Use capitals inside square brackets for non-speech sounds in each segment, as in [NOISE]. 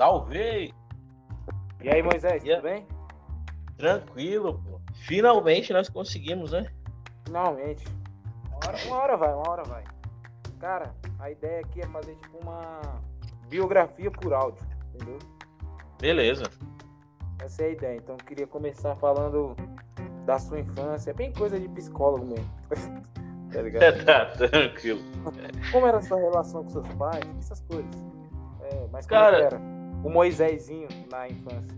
Salve! E aí, Moisés, Yeah. tudo bem? Tranquilo, pô. Finalmente nós conseguimos, né? Finalmente. Uma hora, uma hora vai, uma hora vai. Cara, a ideia aqui é fazer tipo uma biografia por áudio, entendeu? Beleza. Essa é a ideia. Então eu queria começar falando da sua infância, bem coisa de psicólogo mesmo. [LAUGHS] tá ligado? [LAUGHS] tá, tranquilo. Como era a sua relação com seus pais, essas coisas. É, mas como Cara- é que era? O Moisésinho na infância.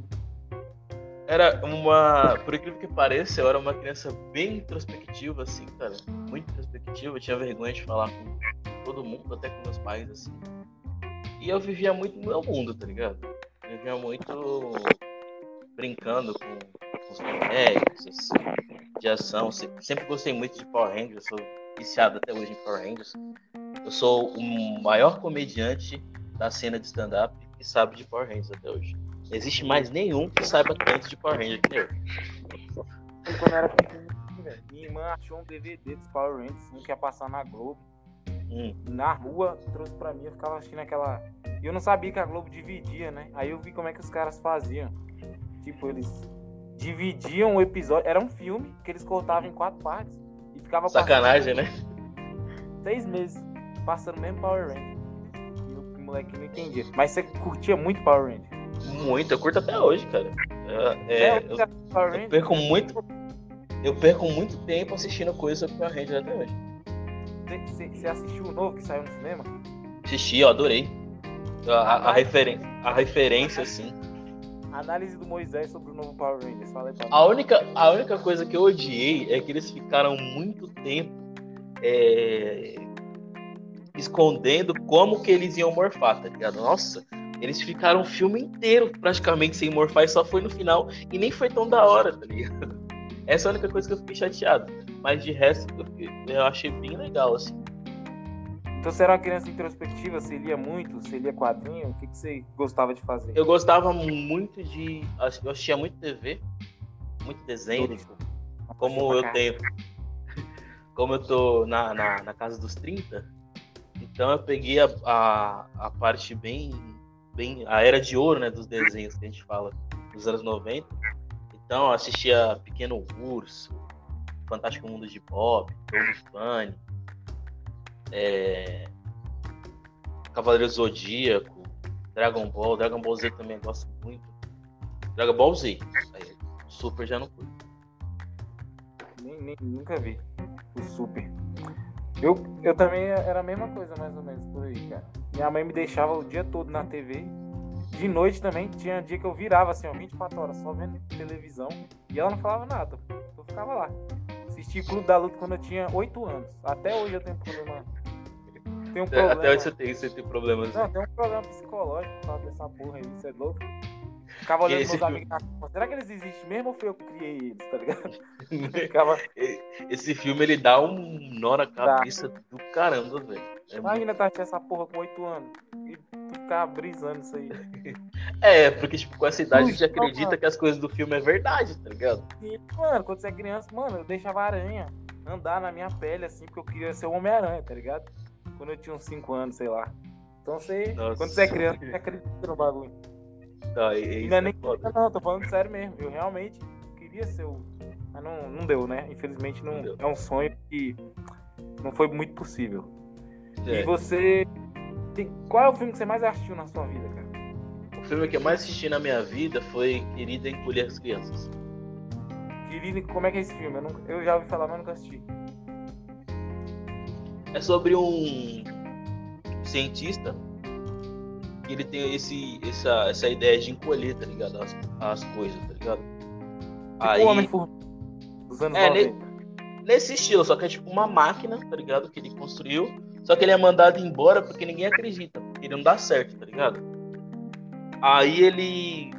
Era uma. Por incrível que pareça, eu era uma criança bem introspectiva, assim, cara. Muito introspectiva. Eu tinha vergonha de falar com todo mundo, até com meus pais, assim. E eu vivia muito no meu mundo, tá ligado? Eu vivia muito brincando com, com os bonecos, assim, de ação. Se- Sempre gostei muito de Power Rangers, sou viciado até hoje em Power Rangers. Eu sou o maior comediante da cena de stand-up que sabe de Power Rangers até hoje. Não existe mais nenhum que saiba tanto de Power Rangers que eu. Quando eu era velho, minha irmã achou um DVD dos Power Rangers, um que ia passar na Globo. Hum. na rua, trouxe pra mim, eu ficava assistindo aquela. E eu não sabia que a Globo dividia, né? Aí eu vi como é que os caras faziam. Tipo, eles dividiam o episódio. Era um filme que eles cortavam em quatro partes. E ficava Sacanagem, né? seis meses passando mesmo Power Ranger. Moleque não entendia. Mas você curtia muito Power Ranger. Muito, eu curto até hoje, cara. É, é, eu, eu, Power eu Ranger. perco muito. Eu perco muito tempo assistindo coisa sobre Power Rangers até hoje. Você, assistiu o novo que saiu no cinema? Assisti, eu adorei. A, a, a, referen a referência, assim. Análise do Moisés sobre o novo Power Rangers. Fala aí pra. A única, a única coisa que eu odiei é que eles ficaram muito tempo é, escondendo como que eles iam morfar, tá ligado? Nossa, eles ficaram o filme inteiro praticamente sem morfar e só foi no final e nem foi tão da hora, tá ligado? [LAUGHS] Essa é a única coisa que eu fiquei chateado. Mas de resto, eu, achei bem legal, assim. Então você era uma criança introspectiva, você lia muito, você lia quadrinho, o que, que você gostava de fazer? Eu gostava muito de. Eu assistia muito TV, muito desenho. Como eu tenho. [LAUGHS] Como eu tô na, na, na casa dos 30, então eu peguei a, a, a parte bem, bem. a era de ouro, né? Dos desenhos que a gente fala dos anos 90. Então eu assistia Pequeno Urso, Fantástico Mundo de Bob, Todo Funny, é, Cavaleiro Zodíaco, Dragon Ball, Dragon Ball Z também eu gosto muito. Dragon Ball Z, aí, Super já não curto. Nem, nem- nunca vi o Super. Eu, eu também era a mesma coisa, mais ou menos, por aí, cara. Minha mãe me deixava o dia todo na TV. De noite também, tinha dia que eu virava assim, ó, 24 horas, só vendo televisão. E ela não falava nada. Eu ficava lá. Assisti Clube da Luta quando eu tinha 8 anos. Até hoje eu tenho problema. Tenho um problema. Até hoje você tem, você tem problemas. Não, tem um problema psicológico por causa dessa porra aí, isso é louco. Ficava olhando esse meus filme- amigos na. Será que eles existem mesmo ou foi eu que criei eles, tá ligado? [LAUGHS] Ficava. [LAUGHS] Esse filme ele dá um nó na cabeça do caramba, velho. É, muito- Imagina tá achando essa porra com 8 anos e ficar brisando isso aí. [LAUGHS] é, porque tipo, com essa idade a gente acredita mano. que as coisas do filme é verdade, tá ligado? E, mano, quando você é criança, mano, eu deixava aranha andar na minha pele assim, porque eu queria ser o Homem-Aranha, tá ligado? Quando eu tinha uns 5 anos, sei lá. Então você, Nossa. quando você é criança, você acredita no bagulho. Tá, e, e não é é nem foda. não, tô falando sério mesmo. Eu realmente queria ser o. Mas não, não deu, né? Infelizmente não, Não é um sonho que não foi muito possível. É. E você. tem- Qual é o filme que você mais assistiu na sua vida, cara? O filme que eu mais assisti na minha vida foi Querida Encolher as Crianças. Querido, como é que é esse filme? Eu, eu já ouvi falar, mas nunca assisti. É sobre um cientista ele tem esse, essa, essa ideia de encolher, tá ligado? As, as coisas, tá ligado? Tipo o homem formiga dos anos É, 90. Nesse estilo, só que é tipo uma máquina, tá ligado? Que ele construiu. Só que ele é mandado embora porque ninguém acredita. Porque ele não dá certo, tá ligado? Aí ele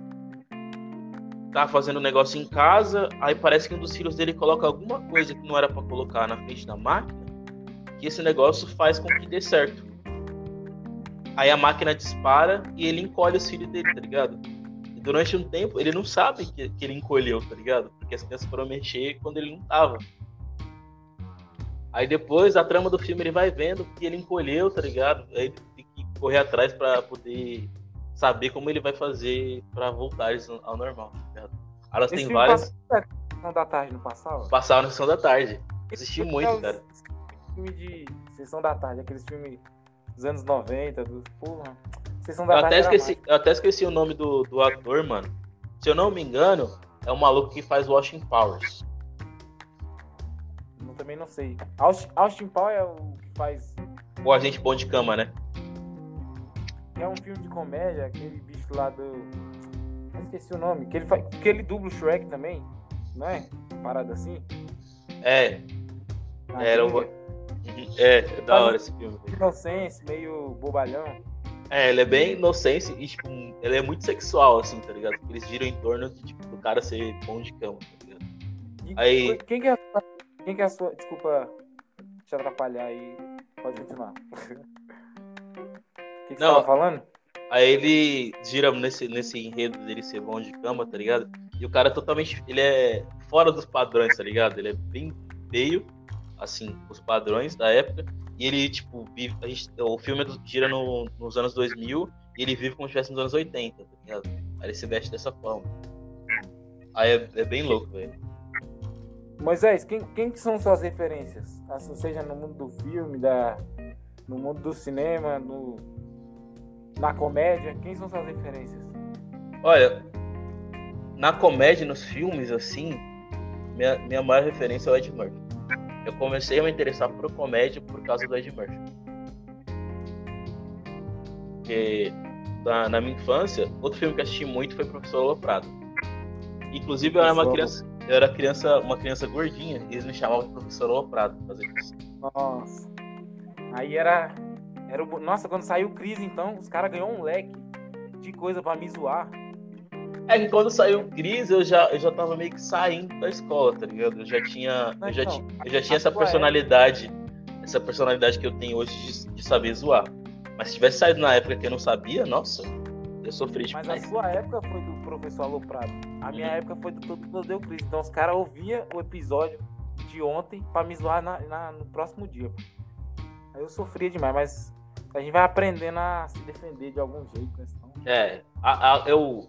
tá fazendo um negócio em casa. Aí parece que um dos filhos dele coloca alguma coisa que não era pra colocar na frente da máquina. Que esse negócio faz com que dê certo. Aí a máquina dispara e ele encolhe os filhos dele, tá ligado? E durante um tempo ele não sabe que, que ele encolheu, tá ligado? Porque as crianças foram mexer quando ele não tava. Aí depois, a trama do filme, ele vai vendo que ele encolheu, tá ligado? Aí ele tem que correr atrás pra poder saber como ele vai fazer pra voltar ao normal. tá ligado? Elas têm várias. passava na Sessão da tarde, não passava? Passaram na sessão da tarde. Assisti muito, é cara. Filme de Sessão da Tarde, aqueles filmes dos anos 90, dos. Porra. Sessão Eu da Tarde. até, esqueci, eu até esqueci o nome do, do ator, mano. Se eu não me engano, é o maluco que faz Washington Powers. Eu também não sei. Austin, Austin Paul é o que faz. O agente bom de cama, né? É um filme de comédia, aquele bicho lá do. Eu esqueci o nome. Que ele, faz, que ele dubla o Shrek também, não é? Parada assim. É, Na Era o-. é, é da hora esse filme. Inocência, meio bobalhão. É, ele é bem inocente e, tipo, ele é muito sexual, assim, tá ligado? Eles giram em torno de, tipo, do cara ser bom de cama, tá ligado? E Aí- Quem que é a sua... Quem que é a sua... Desculpa te atrapalhar aí. Pode continuar. [LAUGHS] O que, que você Não. tava falando? Aí ele gira nesse, nesse enredo dele ser bom de cama, tá ligado? E o cara é totalmente. Ele é fora dos padrões, tá ligado? Ele é bem feio, assim, os padrões da época. E ele, tipo, vive. a gente- o filme é gira no- nos anos 2000 e ele vive como se estivesse nos anos 80, tá ligado? Aí ele se veste dessa forma. Aí é, é bem louco, velho. Moisés, quem, quem que são suas referências? Assim, seja no mundo do filme, da, no mundo do cinema, no, na comédia, quem são suas referências? Olha, na comédia, nos filmes, assim, minha, minha maior referência é o Ed Murphy. Eu comecei a me interessar por comédia por causa do Ed Murphy. Porque na, na minha infância, outro filme que assisti muito foi Professor Aloprado. Inclusive, eu era uma criança, eu era criança, uma criança gordinha e eles me chamavam de Professor Aloprado fazer isso. Nossa. Aí era. era o- nossa, quando saiu o Cris, então, os caras ganhou um leque de coisa pra me zoar. É que quando saiu o Cris, eu já, eu já tava meio que saindo da escola, tá ligado? Eu já tinha, eu já, Então, ti- eu já tinha a essa personalidade, essa personalidade que eu tenho hoje de, de saber zoar. Mas se tivesse saído na época que eu não sabia, nossa, eu sofri Mas a demais. sua época foi do professor Aloprado. A minha Uhum. época foi do Todo Mundo Deu Cris. Então os caras ouviam o episódio de ontem pra me zoar na, na- no próximo dia. Aí eu sofria demais, mas a gente vai aprendendo a se defender de algum jeito, né? Senão- É, a- a- eu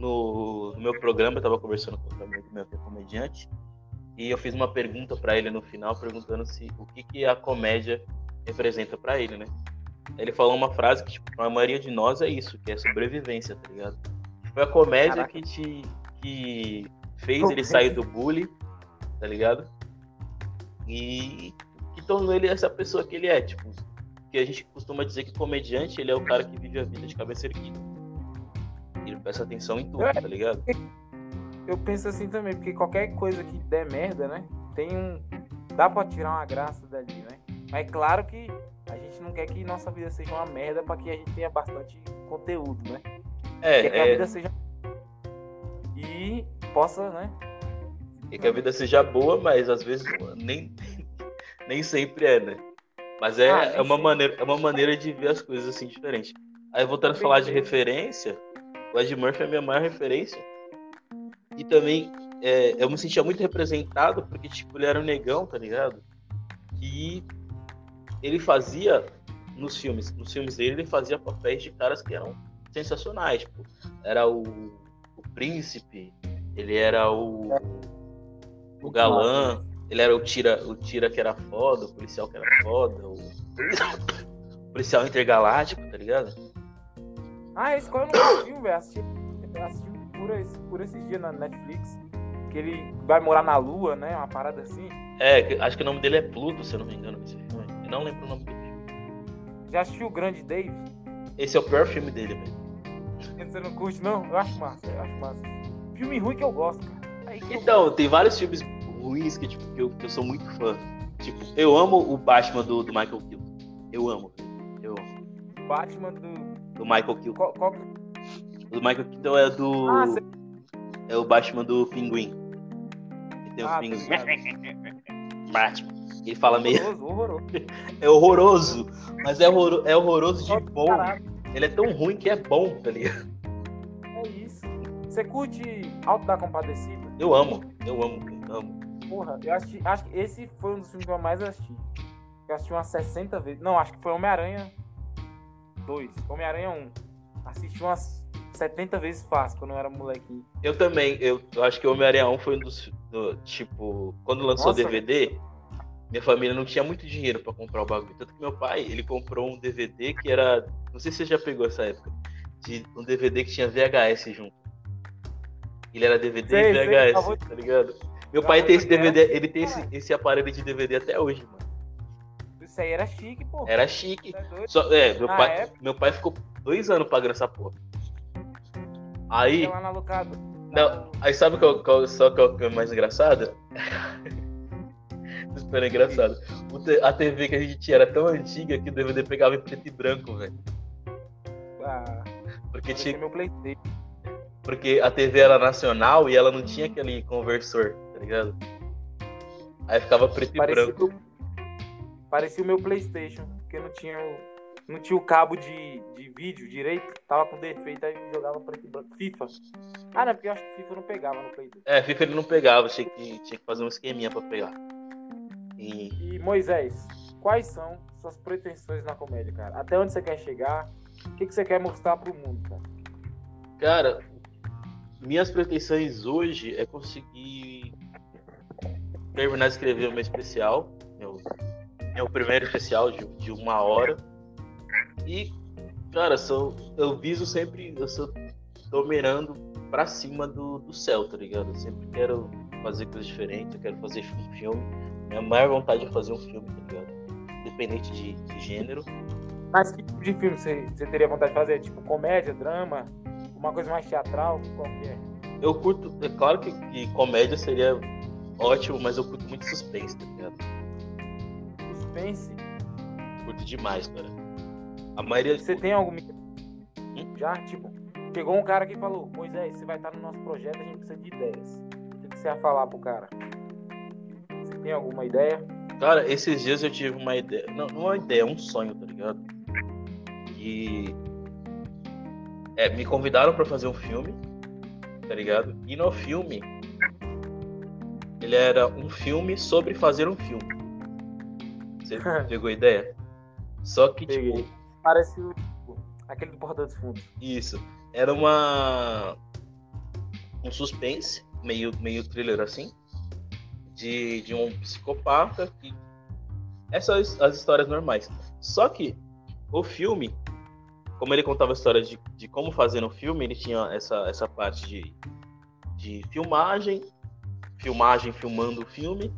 no, no meu programa eu tava conversando com um amigo meu que é comediante e eu fiz uma pergunta pra ele no final perguntando se o que, que a comédia representa pra ele, né? Ele falou uma frase que tipo, pra maioria de nós é isso, que é sobrevivência, tá ligado? Foi a comédia Caraca. que te que fez ele sair do bullying, tá ligado? E que tornou ele essa pessoa que ele é, tipo, que a gente costuma dizer que comediante ele é o cara que vive a vida de cabeça erguida. Ele presta atenção em tudo, tá ligado? Eu penso assim também, porque qualquer coisa que der merda, né? Tem um. Dá pra tirar uma graça dali, né? Mas é claro que a gente não quer que nossa vida seja uma merda pra que a gente tenha bastante conteúdo, né? É, Quer que a é, vida seja. E possa, né? é que a vida seja boa, mas às vezes nem, [LAUGHS] nem sempre é, né? Mas é, Ah, é, uma maneira, é uma maneira de ver as coisas assim diferente. Aí voltando a falar de referência, o Ed Murphy é a minha maior referência. E também é, eu me sentia muito representado porque, tipo, ele era um negão, tá ligado? E ele fazia nos filmes, nos filmes dele, ele fazia papéis de caras que eram sensacionais. Tipo, era o, o príncipe, ele era o, o galã, ele era o tira, o tira que era foda, o policial que era foda, o [COUGHS] policial intergaláctico, tá ligado? Ah, esse qual eu não assisti, velho. Assisti, assisti por, esse, por esses dias na Netflix. Que ele vai morar na lua, né? Uma parada assim. É, acho que o nome dele é Pluto, se eu não me engano, filme. Eu não lembro o nome do filme. Já assistiu o Grande Dave? Esse é o pior filme dele, velho. [LAUGHS] Você não curte, não? Eu acho massa, eu acho massa. Filme ruim que eu gosto, cara. Que eu Então, tem vários filmes ruins que, tipo, que, eu, que eu sou muito fã. Tipo, eu amo o Batman do, do Michael Keaton. Eu amo. Eu amo. Batman do. Do Michael Keaton. Qual, qual... O do Michael Keaton é do. Ah. É o Batman do Pinguim. Que tem o Ah, Pinguim. ligado. [LAUGHS] Batman. Ele fala meio. Horroroso, horroroso. [LAUGHS] É horroroso. Mas é, horror... é horroroso de bom. Caralho, Ele é tão ruim que é bom, tá ligado? é isso. Você curte Alto da Compadecida? Eu amo. Eu amo. Eu amo. Porra, eu assisti, acho que esse foi um dos filmes que eu mais assisti. Eu assisti umas 60 vezes. Não, acho que foi Homem-Aranha 2. Homem-Aranha 1. Assisti umas 70 vezes fácil quando eu era molequinho. Eu também, eu acho que Homem-Aranha 1 foi um dos. Do, tipo, quando lançou o DVD, minha família não tinha muito dinheiro pra comprar o bagulho. Tanto que meu pai, ele comprou um DVD que era. Não sei se você já pegou essa época. De um DVD que tinha VHS junto. Ele era DVD Sei, e sei, VHS, acabou tá ligado? Meu pai tem esse DVD, ele tem esse, esse aparelho de DVD até hoje, mano. Isso aí era chique, pô. Era chique. Tá? Só, é, meu Na pai, época- meu pai ficou dois anos pagando essa porra. Aí, não, aí sabe qual, qual, só qual que é mais engraçado? [LAUGHS] Super engraçado. Te- a TV que a gente tinha era tão antiga que o DVD pegava em preto e branco, velho. Ah, Porque, tinha, meu Playstation. porque a TV era nacional e ela não tinha aquele conversor, tá ligado? Aí ficava preto e Parecia, branco. Parecia o meu Playstation, porque não tinha o, não tinha o cabo de, de vídeo direito, tava com defeito, aí jogava preto e branco. FIFA. Ah, não, porque eu acho que FIFA não pegava no Playstation. É, FIFA ele não pegava, tinha que, tinha que fazer um esqueminha pra pegar. E E Moisés, quais são suas pretensões na comédia, cara? Até onde você quer chegar? O que, que você quer mostrar pro mundo, cara? Cara, minhas pretensões hoje é conseguir terminar de escrever o meu especial, meu, meu primeiro especial de, de uma hora. E, cara, sou, eu viso sempre, eu sou, tô mirando pra cima do, do céu, tá ligado? Eu sempre quero fazer coisas diferentes, eu quero fazer um filme. Minha maior vontade é fazer um filme, tá ligado? Independente de, de gênero. Mas que tipo de filme você, você teria vontade de fazer? Tipo, comédia, drama? Uma coisa mais teatral? Qual que é? Eu curto, é claro que, que comédia seria ótimo, mas eu curto muito suspense, tá ligado? Suspense? Curto demais, cara. A maioria. Você tem alguma. Hum? Já, tipo, chegou um cara que falou: Moisés, você vai estar no nosso projeto, a gente precisa de ideias. O que você ia falar pro cara? Você tem alguma ideia? Cara, esses dias eu tive uma ideia. Não, não é uma ideia, é um sonho, tá ligado? Que. É, me convidaram pra fazer um filme, tá ligado? E no filme. Ele era um filme sobre fazer um filme. Você [LAUGHS] pegou a ideia? Só que, Peguei. tipo, Parece o, aquele do Porta dos Fundos. Isso. Era uma. Um suspense, meio, meio thriller assim. De, de um psicopata que. Essas as histórias normais. Só que o filme, como ele contava a história de, de como fazer um filme, ele tinha essa, essa parte de, de filmagem, filmagem filmando o filme,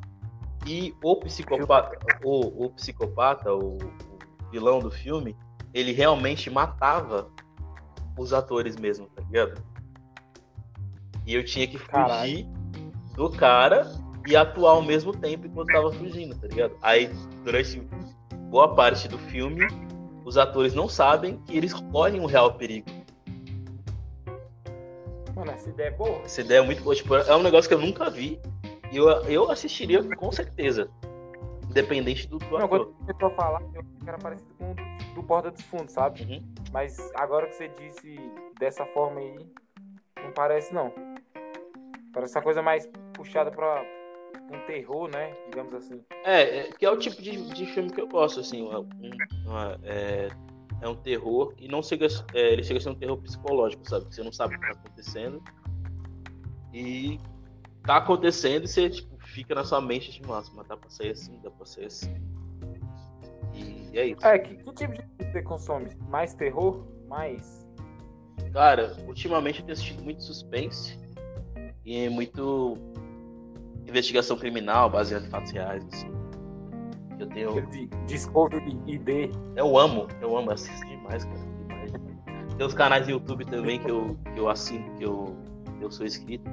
e o psicopata, o, o psicopata, o, o vilão do filme, ele realmente matava os atores mesmo, tá ligado? E eu tinha que fugir Caralho. do cara e atuar ao mesmo tempo enquanto tava fugindo, tá ligado? Aí, durante boa parte do filme, os atores não sabem que eles correm um real perigo. Mano, essa ideia é boa. Essa ideia é muito boa. Tipo, é um negócio que eu nunca vi. Eu, eu assistiria com certeza. Independente do, do Não, ator. quando você começou a falar, eu achei que era parecido com o do- do Porta dos Fundos, sabe? Uhum. Mas agora que você disse dessa forma aí, não parece não. Parece uma coisa mais puxada pra um terror, né? Digamos assim. É, é, que é o tipo de, de filme que eu gosto, assim. uma- um- uma- é, é um terror e não chega, é, ele chega a ser um terror psicológico, sabe? Você não sabe o que tá acontecendo. E tá acontecendo e você tipo, fica na sua mente, tipo, nossa, mas dá pra sair assim, dá pra sair assim. E é isso. É, que, que tipo de você consome? Mais terror? Mais. Cara, ultimamente eu tenho assistido muito suspense e muito investigação criminal baseada em fatos reais, assim. Eu tenho. Discovery ID. Eu amo, eu amo, assisto demais, cara. Demais. Tem os canais do YouTube também que eu, que eu assino, que eu, que eu sou inscrito,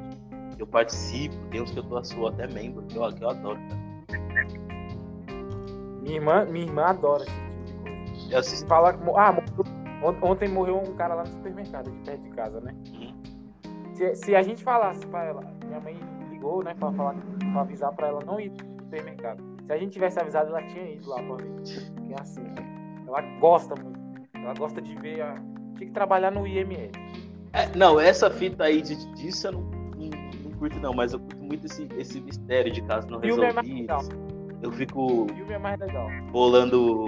eu participo, tem uns que eu tô sou até membro, que eu, que eu adoro, cara. Minha irmã, minha irmã adora esse tipo de coisa. Eu assisto. mo- Ah, ontem morreu um cara lá no supermercado, aqui perto de casa, né? Uhum. Se, se a gente falasse pra ela, minha mãe ligou, né, pra, falar, pra avisar pra ela não ir no supermercado. Se a gente tivesse avisado, ela tinha ido lá pra ver. Que é assim, ela gosta muito. Ela gosta de ver a. Tinha que trabalhar no IML. É, não, essa fita aí de, disso eu não curto, não, mas eu curto muito esse, esse mistério de casos não Filme é mais legal. resolvidos. Eu fico O filme é mais legal. bolando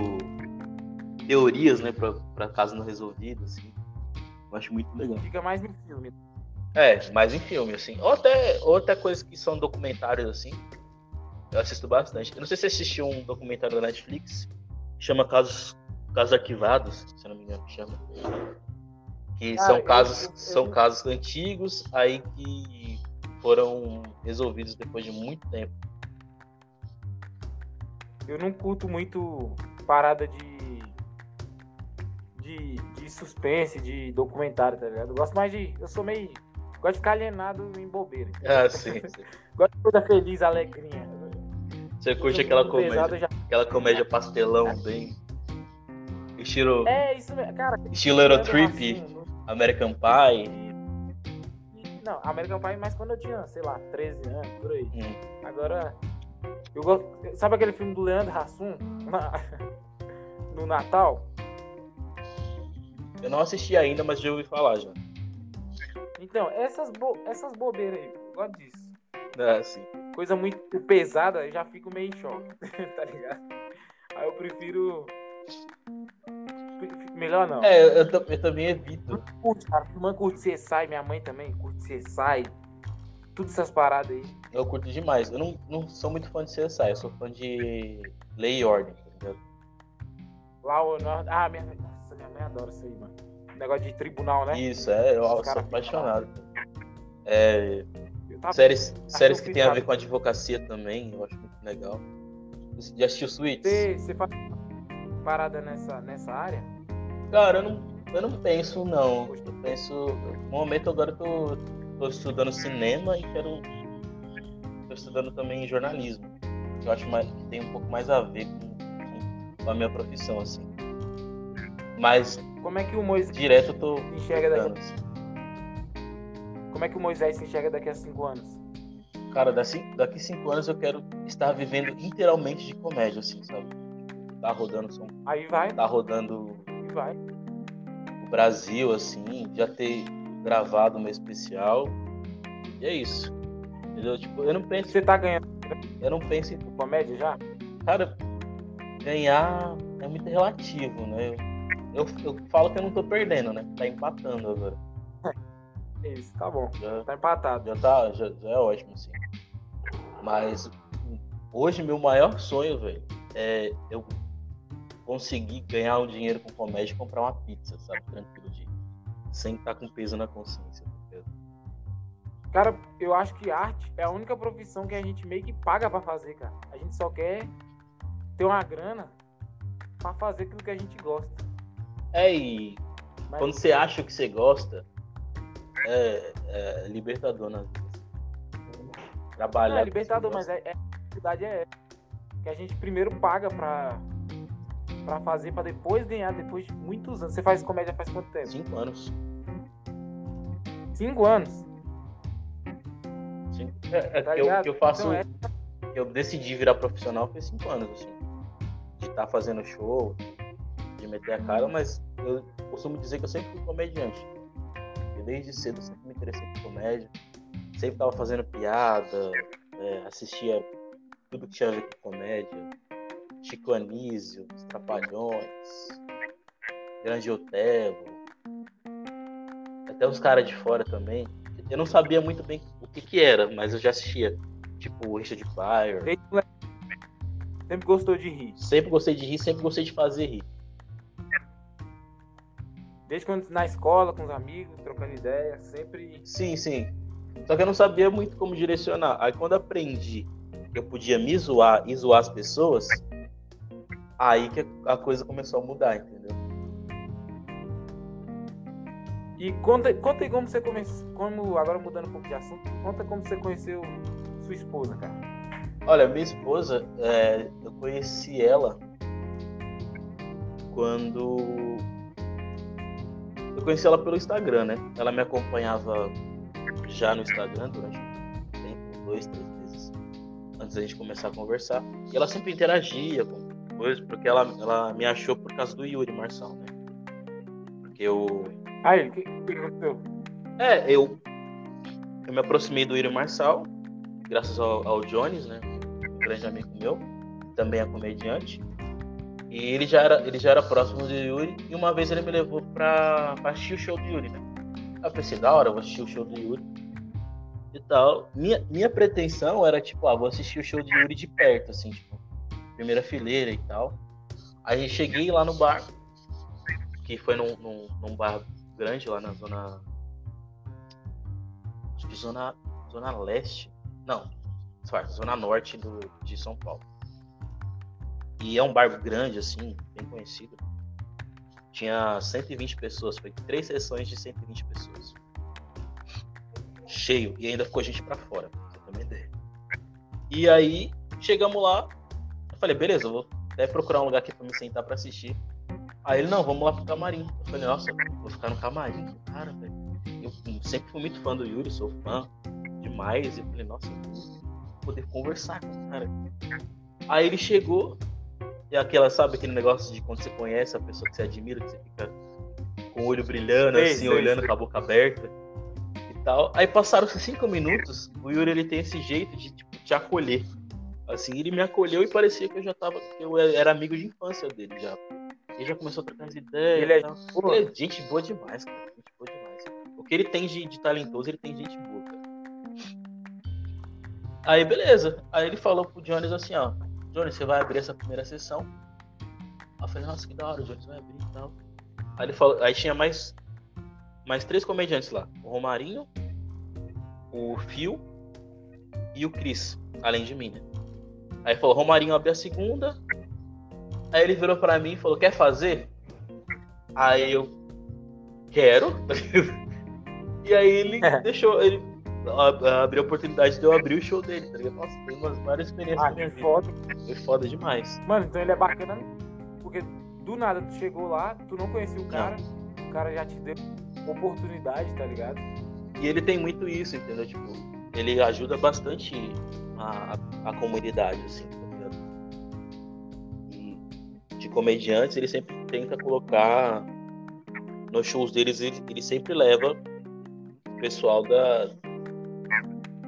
teorias, né, pra, pra casos não resolvidos, assim. Eu acho muito legal. Fica mais no filme. É, mais em filme, assim. Ou até, ou até coisas que são documentários, assim. Eu assisto bastante. Eu não sei se você assistiu um documentário da Netflix, chama Casos, Casos Arquivados, se eu não me engano, chama. Que Ah, são eu- casos, eu- eu- são casos antigos, aí que foram resolvidos depois de muito tempo. Eu não curto muito parada de, de. de suspense, de documentário, tá ligado? Eu gosto mais de. Eu sou meio. Gosto de ficar alienado em bobeira. Ah, sim. [LAUGHS] sim. Gosto de coisa feliz, alegrinha. Você curte aquela comédia, eu já- aquela comédia pastelão, bem. Estilo, É, isso mesmo. Cara, estilo Eurotrip, assim, no- American Pie. Não, American Pie mais quando eu tinha, sei lá, 13 anos, por aí. Hum. Agora, eu gosto. Sabe aquele filme do Leandro Hassum? Na- [LAUGHS] No Natal? Eu não assisti ainda, mas já ouvi falar já. Então, essas, bo... essas bobeiras aí, eu gosto disso. Ah, sim. Coisa muito pesada, eu já fico meio em choque, [LAUGHS] tá ligado? Aí eu prefiro. Melhor não. É, eu, eu tam- eu também evito. Curte, cara. Minha irmã curte CSI, minha mãe também curte CSI. Tudo essas paradas aí. Eu curto demais. Eu não, não sou muito fã de CSI, eu sou fã de Lei e Ordem, tá ligado? Lá o. Ah, minha, nossa, minha mãe adora isso aí, mano. Negócio de tribunal, né? Isso, é, eu sou apaixonado. É, Eu tava- séries séries que tem a tá- ver com advocacia também, eu acho muito legal. Já assistiu Suits? Você, você faz parada nessa, nessa área? Cara, eu não, eu não penso, não. Eu penso. No momento agora eu tô, tô estudando cinema e quero. Tô estudando também jornalismo. Que eu acho mais, que tem um pouco mais a ver com, com- a minha profissão, assim. Mas Como é que o Moisés direto eu tô. enxerga daqui, estudando, assim. como é que o Moisés se enxerga daqui a cinco anos? Cara, daqui, daqui cinco anos eu quero estar vivendo inteiramente de comédia, assim, sabe? Tá rodando São Aí vai, tá rodando vai. o Brasil, assim, já ter gravado uma especial. E é isso. Entendeu? Tipo, eu não penso, Você tá ganhando eu não penso em, comédia já? cara, ganhar é muito relativo, né? Eu, eu, eu falo que eu não tô perdendo, né? Tá empatando agora. [LAUGHS] Isso, tá bom. Já, Tá empatado. já tá, já, já é ótimo, assim. Mas hoje meu maior sonho, velho, é eu conseguir ganhar um dinheiro com comédia e comprar uma pizza, sabe? Tranquilo de. Sem estar com peso na consciência. tá? Cara, eu acho que arte é a única profissão que a gente meio que paga pra fazer, cara. A gente só quer ter uma grana pra fazer aquilo que a gente gosta. É, e Mas quando você acha o que você gosta, é, é libertador na vida. Trabalhar. Não, é libertador, mas é, é- a verdade é essa. que a gente primeiro paga pra, pra fazer, pra depois ganhar, depois de muitos anos. Você faz comédia faz quanto tempo? Cinco anos. Cinco anos. Cinco... É, é Tá que, eu, que eu faço. Então, é- eu decidi virar profissional foi cinco anos, assim. De estar fazendo show, de meter a cara, mas eu costumo dizer que eu sempre fui comediante. Eu desde cedo eu sempre me interessei por comédia. Sempre tava fazendo piada, é, assistia tudo que tinha a ver com comédia. Chico Anísio, Os Trapalhões, Grande Otelo. Até os caras de fora também. Eu não sabia muito bem o que que era, mas eu já assistia. Tipo Richard Pryor. Sempre gostou de rir. Sempre gostei de rir, sempre gostei de fazer rir. Desde quando na escola, com os amigos, trocando ideia, sempre. Sim, sim. Só que eu não sabia muito como direcionar. Aí quando aprendi que eu podia me zoar e zoar as pessoas, aí que a coisa começou a mudar, entendeu? E conta, conta aí como você começou. Como, agora mudando um pouco de assunto, conta como você conheceu sua esposa, cara. Olha, minha esposa, é, eu conheci ela quando. Eu conheci ela pelo Instagram, né? Ela me acompanhava já no Instagram durante um tempo, dois, três meses, antes da gente começar a conversar. E ela sempre interagia com porque ela, ela me achou por causa do Yuri Marçal, né? Porque eu. Aí, o que, aconteceu? É, eu. Eu me aproximei do Yuri Marçal, graças ao, ao Jones, né? Um grande amigo meu, também é comediante. E ele já era, ele já era próximo do Yuri, e uma vez ele me levou pra, pra assistir o show do Yuri, né? Eu pensei, da hora, eu vou assistir o show do Yuri e tal. Minha, minha pretensão era, tipo, ah, vou assistir o show do Yuri de perto, assim, tipo, primeira fileira e tal. Aí cheguei lá no bar, que foi num, num, num bar grande lá na zona. Acho que zona, zona leste. Não, zona norte do, de São Paulo. E é um bar grande, assim, bem conhecido. Tinha 120 pessoas, foi três sessões de 120 pessoas. Cheio, e ainda ficou gente para fora, pra você ter uma ideia. E aí, chegamos lá, falei, beleza, vou até procurar um lugar aqui pra me sentar para assistir. Aí ele, não, vamos lá pro camarim. Eu falei, nossa, vou ficar no camarim. Cara, velho. Eu sempre fui muito fã do Yuri, sou fã demais. E eu falei, nossa, vou poder conversar com o cara. Aí ele chegou, e aquela, sabe aquele negócio de quando você conhece a pessoa que você admira, que você fica com o olho brilhando, assim, sei, olhando sei. com a boca aberta e tal. Aí passaram-se cinco minutos, o Yuri ele tem esse jeito de tipo, te acolher. Assim, ele me acolheu e parecia que eu já tava, que eu era amigo de infância dele já. Ele já começou a trocar as ideias. Ele é, ele é gente boa demais, cara. Gente boa demais. O que ele tem de, de talentoso, ele tem gente boa, cara. Aí, beleza. Aí ele falou pro Jones assim, ó. Jones, você vai abrir essa primeira sessão. Aí eu falei, nossa, que da hora, o Jones vai abrir e tal. Aí ele falou, aí tinha mais, mais três comediantes lá. O Romarinho, o Phil e o Chris, além de mim, né? Aí falou, Romarinho abre a segunda. Aí ele virou pra mim e falou, quer fazer? Aí eu, quero. [LAUGHS] e aí ele deixou, ele abriu a oportunidade de eu abrir o show dele, tá ligado? Nossa, tem umas várias experiências. Ah, que foda. Foi foda demais. Mano, então ele é bacana, porque do nada tu chegou lá, tu não conhecia o cara, não. o cara já te deu oportunidade, tá ligado? E ele tem muito isso, entendeu? Tipo, ele ajuda bastante a, a comunidade, assim, tá? E de comediantes, ele sempre tenta colocar nos shows deles, ele, ele sempre leva o pessoal da,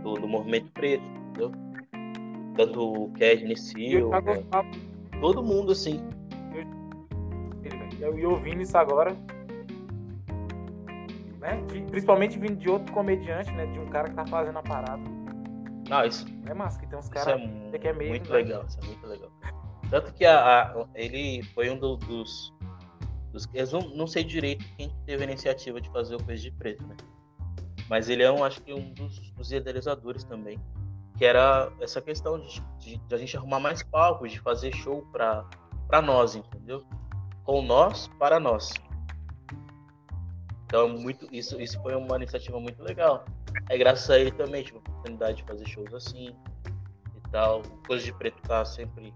do, do movimento preto, entendeu? Tanto o Kedney Silva, todo mundo assim. Eu, eu ouvindo isso agora, né? De, principalmente vindo de outro comediante, né? De um cara que tá fazendo a parada. Não, isso. É massa, que tem uns caras é que é meio. Muito né? legal, isso é muito legal. Tanto que a, a ele foi um do, dos. dos eu não, não sei direito quem teve a iniciativa de fazer o Coisa de Preto, né? Mas ele é, um, acho que, um dos, dos idealizadores também. Que era essa questão de, de, de, a gente arrumar mais palcos, de fazer show para nós, entendeu? Com nós, para nós. Então, muito, isso, isso foi uma iniciativa muito legal. É graças a ele também tive a oportunidade de fazer shows assim e tal. Coisa de preto tá sempre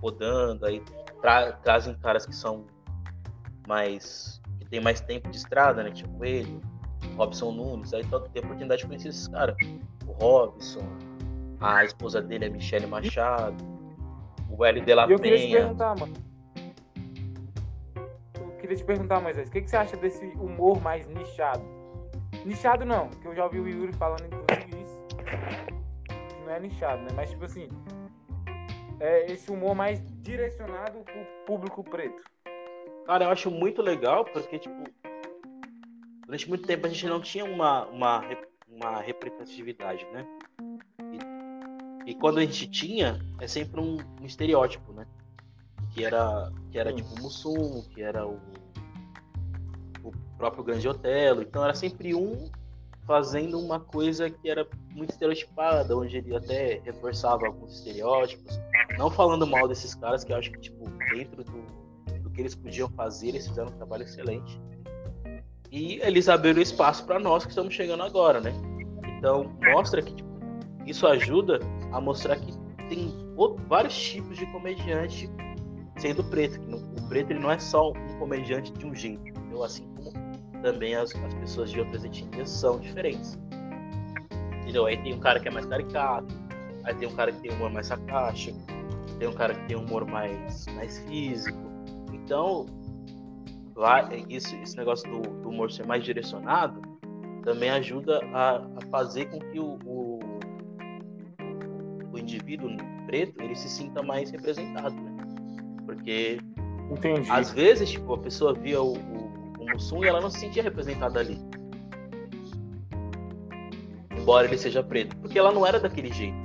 rodando, aí tra trazem caras que são mais. que tem mais tempo de estrada, né? Tipo ele, Robson Nunes, aí então, tem a oportunidade de conhecer esses caras. O Robson, a esposa dele é Michele Machado, o Hélio de la Eu queria te perguntar, mano. Eu queria te perguntar, Moisés, o que, que você acha desse humor mais nichado? Nichado não, que eu já ouvi o Yuri falando inclusive isso. Não é nichado, né? Mas tipo assim, é esse humor mais direcionado pro público preto. Cara, eu acho muito legal, porque, tipo, durante muito tempo a gente não tinha uma, uma, uma representatividade, né? E, e quando a gente tinha, é sempre um, um estereótipo, né? Que era, que era tipo o Mussum, que era o, o próprio Grande Otelo. Então era sempre um fazendo uma coisa que era muito estereotipada, onde ele até reforçava alguns estereótipos. Não falando mal desses caras, que eu acho que, tipo, dentro do, do que eles podiam fazer, eles fizeram um trabalho excelente. E eles abriram espaço para nós que estamos chegando agora, né? Então, mostra que tipo, isso ajuda a mostrar que tem vários tipos de comediante sendo preto. Que o preto ele não é só um comediante de um jeito, entendeu? Assim como também as, as pessoas de outras etnias são diferentes. Entendeu? Aí tem um cara que é mais caricato, aí tem um cara que tem um humor mais sarcástico, tem um cara que tem um humor mais, mais físico. Então, lá, isso, esse negócio do, do humor ser mais direcionado também ajuda a, a fazer com que o, o, o, indivíduo preto ele se sinta mais representado, né? Porque Entendi. às vezes, tipo, a pessoa via o, o Mussum e ela não se sentia representada ali. Embora ele seja preto. Porque ela não era daquele jeito.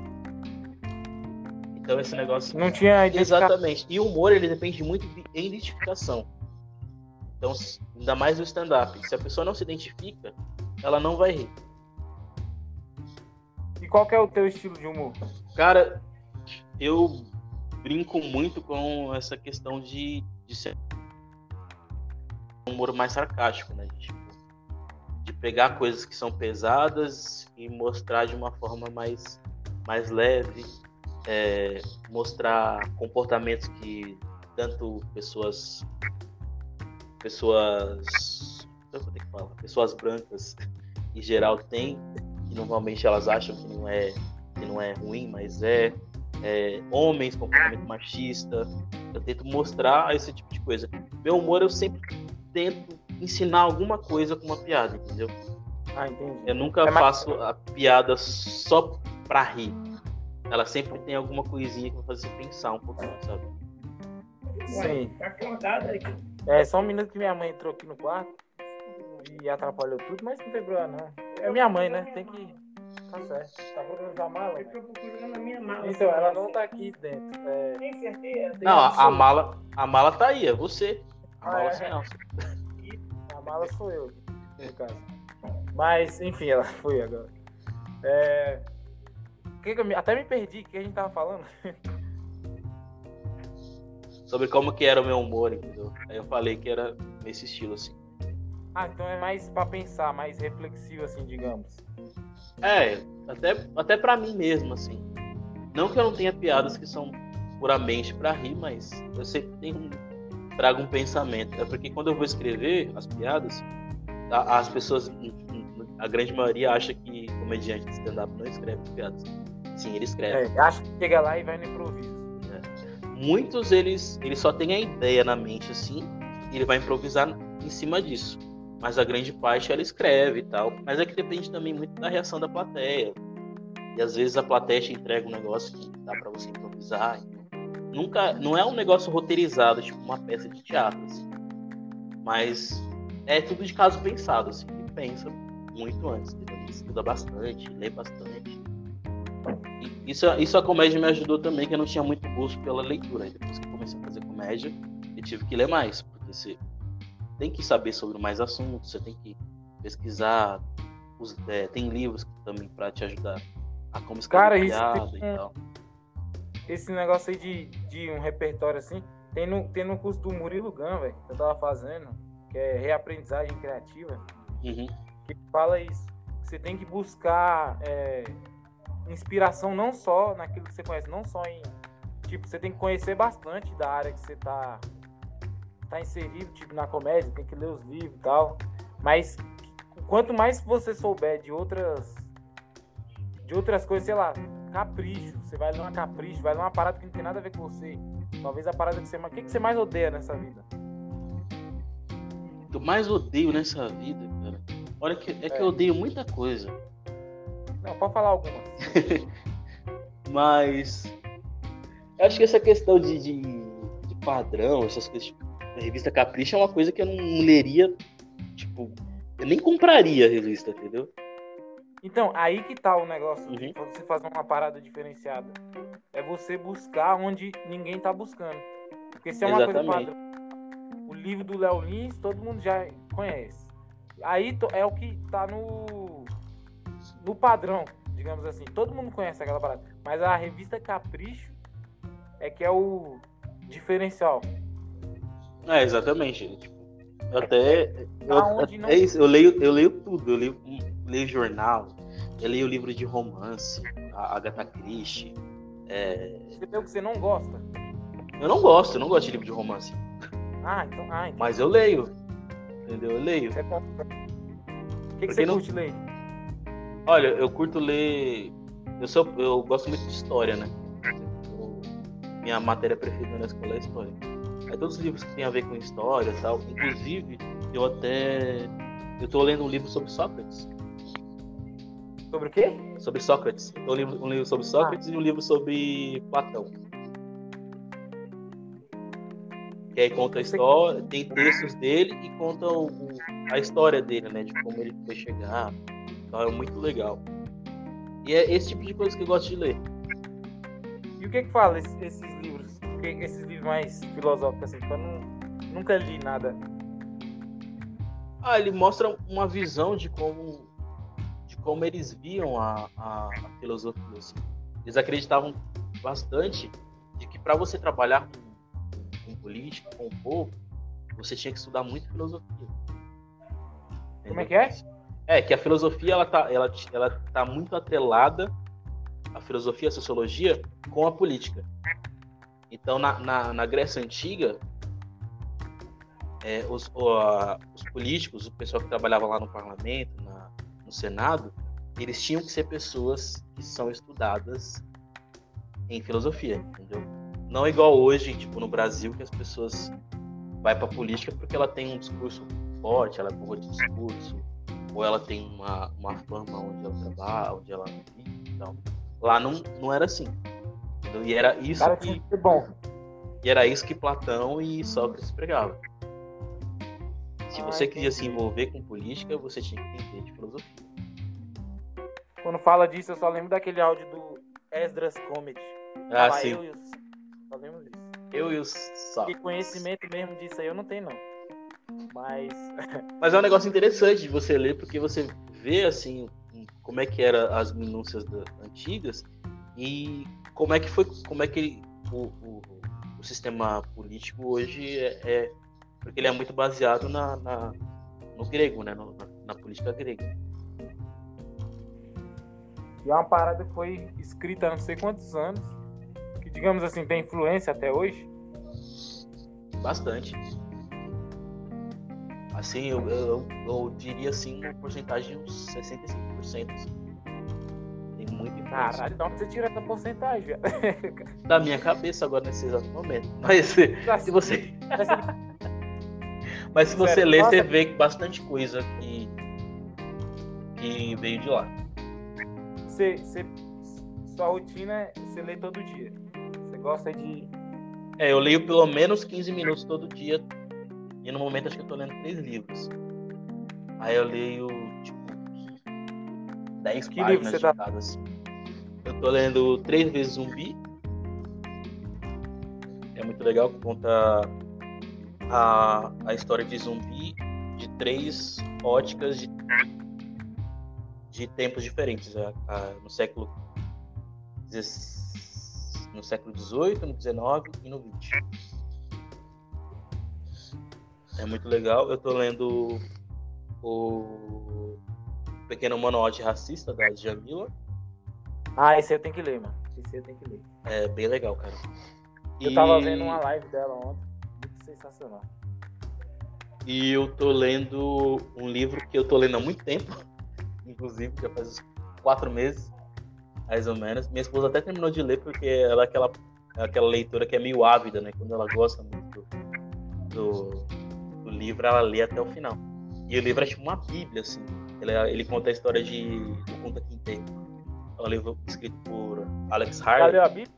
Então esse negócio. Não tinha identificação. Exatamente. E o humor, ele depende muito de identificação. Então, ainda mais no stand-up. Se a pessoa não se identifica, ela não vai rir. E qual que é o teu estilo de humor? Cara, eu brinco muito com essa questão de, de ser um humor mais sarcástico, né? De, tipo, de pegar coisas que são pesadas e mostrar de uma forma mais, mais leve, é, mostrar comportamentos que tanto pessoas pessoas que falar, pessoas brancas em geral têm que normalmente elas acham que não é que não é ruim, mas é, é homens com comportamento machista. Eu tento mostrar esse tipo de coisa. Meu humor eu sempre tento ensinar alguma coisa com uma piada, entendeu? Ah, entendi. Eu nunca É mais- faço a piada só pra rir. Ela sempre tem alguma coisinha que vai fazer você pensar um pouquinho, sabe? Sim. Tá acordado aí. É só um minuto que minha mãe entrou aqui no quarto e atrapalhou tudo, mas não tem problema não. É minha mãe, né? Tem que. Tá certo. Tá procurando a mala? Eu tô procurando a minha mala. Então, ela não tá aqui dentro. É, Tem certeza? Não, a, a mala, a mala tá aí, é você. A Ah, mala é? sem alça. A mala sou eu, no caso. Mas, enfim, ela [LAUGHS] foi agora. É... que que eu me- Até me perdi, o que a gente tava falando? [LAUGHS] Sobre como que era o meu humor, entendeu? Aí eu falei que era nesse estilo, assim. Ah, então é mais pra pensar, mais reflexivo, assim, digamos. É, até, até pra mim mesmo, assim. Não que eu não tenha piadas que são puramente pra rir, mas eu sempre tenho, trago um pensamento. É porque quando eu vou escrever as piadas, a- as pessoas, a grande maioria acha que comediante de stand-up não escreve as piadas. Sim, ele escreve. É, acha que chega lá e vai no improviso. Muitos, eles, eles só têm a ideia na mente, assim, e ele vai improvisar em cima disso. Mas a grande parte ela escreve e tal. Mas é que depende também muito da reação da plateia. E às vezes a plateia te entrega um negócio que dá pra você improvisar. Nunca, não é um negócio roteirizado, tipo uma peça de teatro, assim. Mas é tudo de caso pensado, assim. Pensa muito antes, entendeu? estuda bastante, lê bastante. E isso, isso a comédia me ajudou também, que eu não tinha muito gosto pela leitura. Depois que comecei a fazer comédia, eu tive que ler mais, porque você tem que saber sobre mais assuntos, você tem que pesquisar. os- é, tem livros também para te ajudar a como escrever Cara, isso tem- e tal. Esse negócio aí de, de um repertório assim, tem no, tem no curso do Murilo Gun, velho, que eu tava fazendo, que é reaprendizagem criativa. Uhum. que fala isso. Você tem que buscar é, inspiração não só naquilo que você conhece, não só em. Tipo, você tem que conhecer bastante da área que você tá, tá inserido, tipo, na comédia, tem que ler os livros e tal. Mas quanto mais você souber de outras. De outras coisas, sei lá, capricho. Você vai ler uma capricho, vai ler uma parada que não tem nada a ver com você. Talvez a parada que você. mais- O que, que você mais odeia nessa vida? O que eu mais odeio nessa vida, cara. Olha que é que É. eu odeio muita coisa. Não, pode falar algumas. [LAUGHS] Mas eu acho que essa questão de, de, de padrão, essas coisas, tipo, a revista Capricha é uma coisa que eu não leria, tipo, eu nem compraria a revista, entendeu? Então, aí que tá o negócio Uhum. de você fazer uma parada diferenciada. É você buscar onde ninguém tá buscando. Porque se é uma Exatamente. coisa padrão, o livro do Léo Lins, todo mundo já conhece. Aí é o que tá no, no padrão, digamos assim. Todo mundo conhece aquela parada. Mas a revista Capricho é que é o diferencial. É, exatamente. Tipo, até. Eu, Aonde não- é isso, eu leio, eu leio tudo, eu leio, leio jornal, eu leio livro de romance, a Agatha Christie. é, Você o que você não gosta. Eu não gosto, eu não gosto de livro de romance. Ah, então. Ah, então Mas eu leio. Entendeu? Eu leio. você compra. O que, que você não- curte ler? Olha, eu curto ler. Eu, sou, eu gosto muito de história, né? Eu- minha matéria preferida na escola é história. Aí todos os livros que tem a ver com história e tal. Inclusive, eu até. Eu tô lendo um livro sobre Sócrates. Sobre o quê? Sobre Sócrates. Um livro, um livro sobre Sócrates e um livro sobre Platão. Que aí conta a história, tem textos dele e conta o, o- a história dele, né? De como ele foi chegar. Então é muito legal. E é esse tipo de coisa que eu gosto de ler. E o que que fala esses, esses livros? Que- esses livros mais filosóficos, assim, eu não, nunca li nada. Ah, ele mostra uma visão de como como eles viam a, a, a filosofia. assim. Eles acreditavam bastante de que para você trabalhar com, com política, com o povo, você tinha que estudar muito filosofia. Como é que é? É, que a filosofia ela tá, ela, ela tá muito atrelada, a filosofia, a sociologia, com a política. Então, na, na, na Grécia Antiga, é, os, o- a- os políticos, o pessoal que trabalhava lá no parlamento, na- Senado, eles tinham que ser pessoas que são estudadas em filosofia, entendeu? Não igual hoje, tipo, no Brasil, que as pessoas vai pra política porque ela tem um discurso forte, ela é boa de discurso, ou ela tem uma, uma fama onde ela trabalha, onde ela vive e tal. Lá não, não era assim. entendeu? E era isso Cara, que que bom. e era isso que Platão e Sócrates pregavam. Se você queria entendi. se envolver com política, você tinha que entender de filosofia. Quando fala disso, eu só lembro daquele áudio do Esdras Comedy. Ah, Fala sim. Eu, e os... Só lembro disso. Eu e os Porque Sócrates. conhecimento mesmo disso aí eu não tenho, não. Mas. [LAUGHS] Mas é um negócio interessante de você ler, porque você vê, assim, como é que eram as minúcias da- antigas e como é que foi, como é que o, o, o sistema político hoje é, é- porque ele é muito baseado na, na- no grego, né, no- na, na política grega. E é uma parada que foi escrita há não sei quantos anos. Que, digamos assim, tem influência até hoje. Bastante. Assim, eu, eu, eu diria assim, uma porcentagem de uns 65%. assim. Tem muita influência. Caralho, de onde você tira essa porcentagem? [LAUGHS] Da minha cabeça agora nesse exato momento. Mas se se você, mas se você Sério, ler, nossa. você vê que bastante coisa que, que veio de lá. Você, você, sua rotina é você lê todo dia. Você gosta de. É, eu leio pelo menos 15 minutos todo dia. E no momento acho que eu tô lendo três livros. Aí eu leio, tipo, 10 Que livro páginas você de tá-. Eu tô lendo Três Vezes Zumbi. É muito legal, que conta a, a história de zumbi de três óticas de, de tempos diferentes. A- a- no século no século XVIII, no XIX e no XX. É muito legal. Eu tô lendo o Pequeno Manual de Racista da Jamila. Ah, esse eu tenho que ler, mano. Esse eu tenho que ler. É bem legal, cara. Eu tava E- vendo uma live dela ontem. Muito sensacional. E eu tô lendo um livro que eu tô lendo há muito tempo, inclusive, já faz uns quatro meses, mais ou menos. Minha esposa até terminou de ler porque ela é aquela, é aquela leitora que é meio ávida, né? Quando ela gosta muito do, do, do livro, ela lê até o final. E o livro é tipo uma bíblia, assim. Ele, ele conta a história de do Kunta Kinte. É um livro escrito por Alex Já Harley. leu a Bíblia?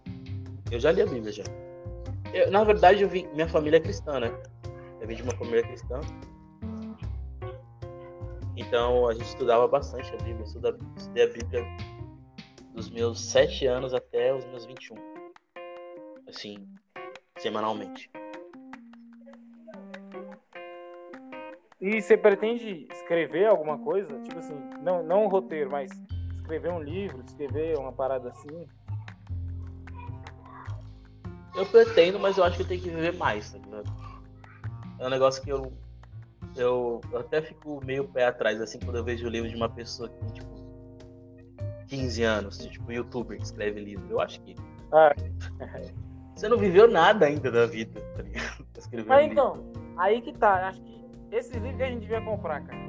Eu já li a Bíblia já. Eu, na verdade, eu vim, minha família é cristã, né? Eu vim de uma família cristã. Então a gente estudava bastante a Bíblia. Eu estudei a Bíblia dos meus 7 anos até os meus 21. Assim, semanalmente. E você pretende escrever alguma coisa? Tipo assim, não, não um roteiro, mas escrever um livro, escrever uma parada assim. Eu pretendo, mas eu acho que eu tenho que viver mais, tá ligado? É um negócio que eu, eu, eu até fico meio pé atrás, assim, quando eu vejo o livro de uma pessoa que tem, tipo, 15 anos, tipo, youtuber que escreve livro. Eu acho que. Ah. [LAUGHS] Você não viveu nada ainda da vida, tá ligado? [LAUGHS] Um Mas livro. então, aí que tá. Acho que esses livros que a gente devia comprar, cara.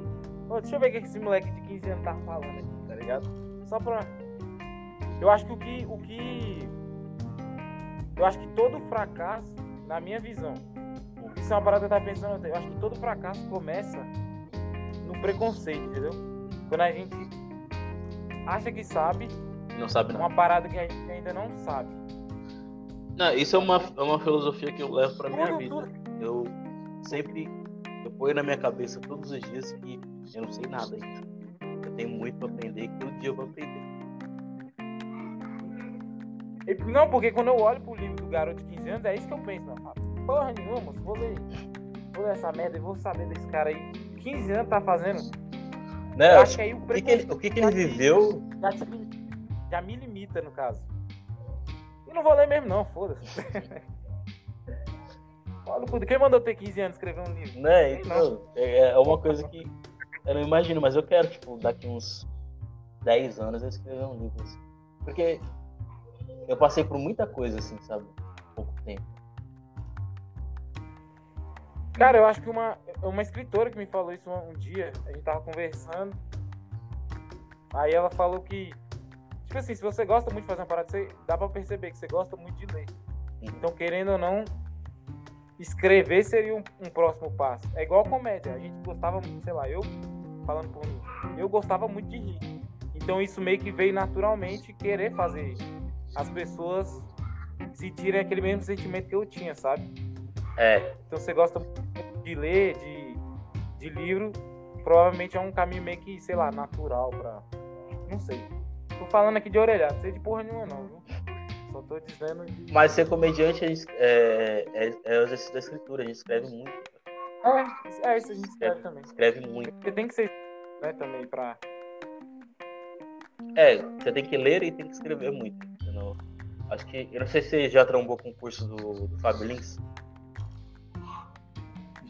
Ô, deixa eu ver o que esse moleque de 15 anos tá falando aqui, tá ligado? Só pra. Eu acho que o que. O que... Eu acho que todo fracasso, na minha visão, isso é uma parada que eu tava pensando. Eu acho que todo fracasso começa no preconceito, entendeu? Quando a gente acha que sabe Não sabe não. uma parada que a gente ainda não sabe. Não, isso é uma, é uma filosofia que eu levo pra minha Tudo, vida. tudo, eu sempre eu ponho na minha cabeça todos os dias que eu não sei nada ainda. Eu tenho muito pra aprender e todo dia eu vou aprender. Não, porque quando eu olho pro livro do garoto de 15 anos, é isso que eu penso, não. Porra nenhuma, moço, vou ler. Vou ler essa merda e vou saber desse cara aí. 15 anos tá fazendo. Né? Eu acho que aí o que, que ele, o que, que ele viveu já, te já me limita, no caso. E não vou ler mesmo, não, foda-se. [LAUGHS] Quem mandou ter 15 anos escrever um livro? Né? Então, é, é uma coisa que eu não imagino, mas eu quero, tipo, daqui uns 10 anos eu escrever um livro assim. Porque eu passei por muita coisa, assim, sabe? Cara, eu acho que uma, uma escritora que me falou isso um, um dia, a gente tava conversando. Aí ela falou que, tipo assim, se você gosta muito de fazer uma parada, você, dá pra perceber que você gosta muito de ler. Então, querendo ou não, escrever seria um, um próximo passo. É igual comédia. A gente gostava, sei lá, eu, falando por mim, eu gostava muito de rir. Então, isso meio que veio naturalmente querer fazer as pessoas sentirem aquele mesmo sentimento que eu tinha, sabe? É, Então você gosta muito de ler, de, de livro, provavelmente é um caminho meio que, sei lá, natural pra. Não sei. Tô falando aqui de orelhado, não sei de porra nenhuma não, viu? Só tô dizendo de. mas ser comediante gente- é, é, é o exercício da escritura, a gente escreve muito. É, é isso a gente escreve também. Escreve muito. Porque tem que ser, né, também pra. É, você tem que ler e tem que escrever muito. eu não- acho que. Eu não sei se você já trombou com o curso do, do Fábio Lins.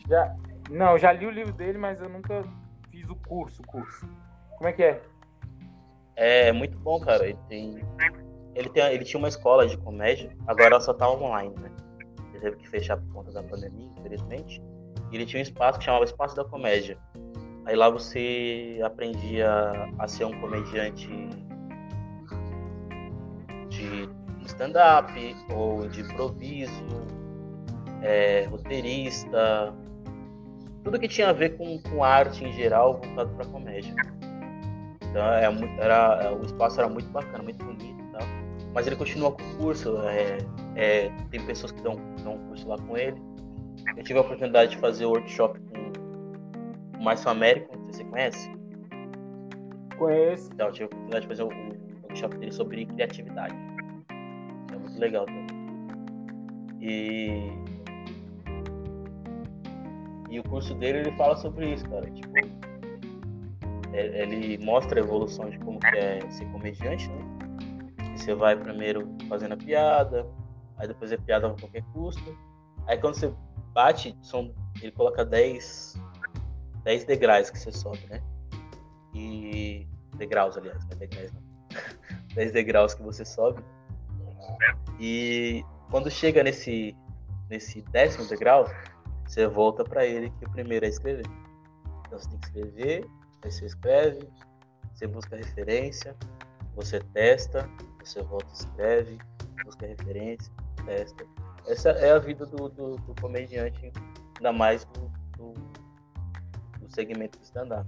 Já. Não, já li o livro dele, mas eu nunca fiz o curso, curso. Como é que é? É muito bom, cara. Ele tem. Ele, tem, ele tinha uma escola de comédia, agora ela só tá online, né? Ele teve que fechar por conta da pandemia, infelizmente. E ele tinha um espaço que chamava Espaço da Comédia. Aí lá você aprendia a ser um comediante de stand-up ou de improviso, é, roteirista, tudo que tinha a ver com, com arte em geral voltado para comédia. Então é, era, é, o espaço era muito bacana, muito bonito e tal. Mas ele continua com o curso, é, é, tem pessoas que dão, dão um curso lá com ele. Eu tive a oportunidade de fazer o workshop com o Márcio Américo, não sei se você conhece. Conheço. Então, eu tive a oportunidade de fazer o, o workshop dele sobre criatividade. É muito legal também. E. E o curso dele ele fala sobre isso, cara. Tipo, é- ele mostra a evolução de como é ser comediante, né? Você vai primeiro fazendo a piada, aí depois a piada a qualquer custo. Aí quando você bate, são, ele coloca 10, 10 degraus que você sobe, né? E. Degraus, aliás, não é degraus não. [LAUGHS] 10 degraus que você sobe. E quando chega nesse, nesse décimo degrau, você volta para ele, que o primeiro é escrever. Então você tem que escrever, aí você escreve, você busca referência, você testa, você volta e escreve, busca referência, testa. Essa é a vida do, do, do comediante, ainda mais do, do, do segmento do stand-up.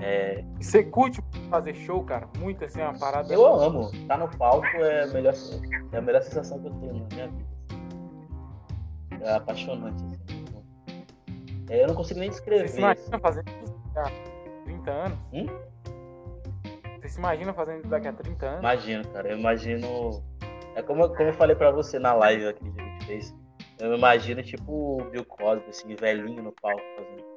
É, Você curte fazer show, cara? Muito assim, uma parada. eu amo. Tá no palco é a melhor, é a melhor sensação que eu tenho na minha vida. É apaixonante. É, eu não consigo nem Você descrever. se imagina fazendo isso daqui a 30 anos? Hum? Você se imagina fazendo isso daqui a 30 anos? Imagino, cara. Eu imagino. É como, como eu falei pra você na live aqui que a gente fez. Eu imagino tipo o Bill Cosby, assim, velhinho no palco fazendo.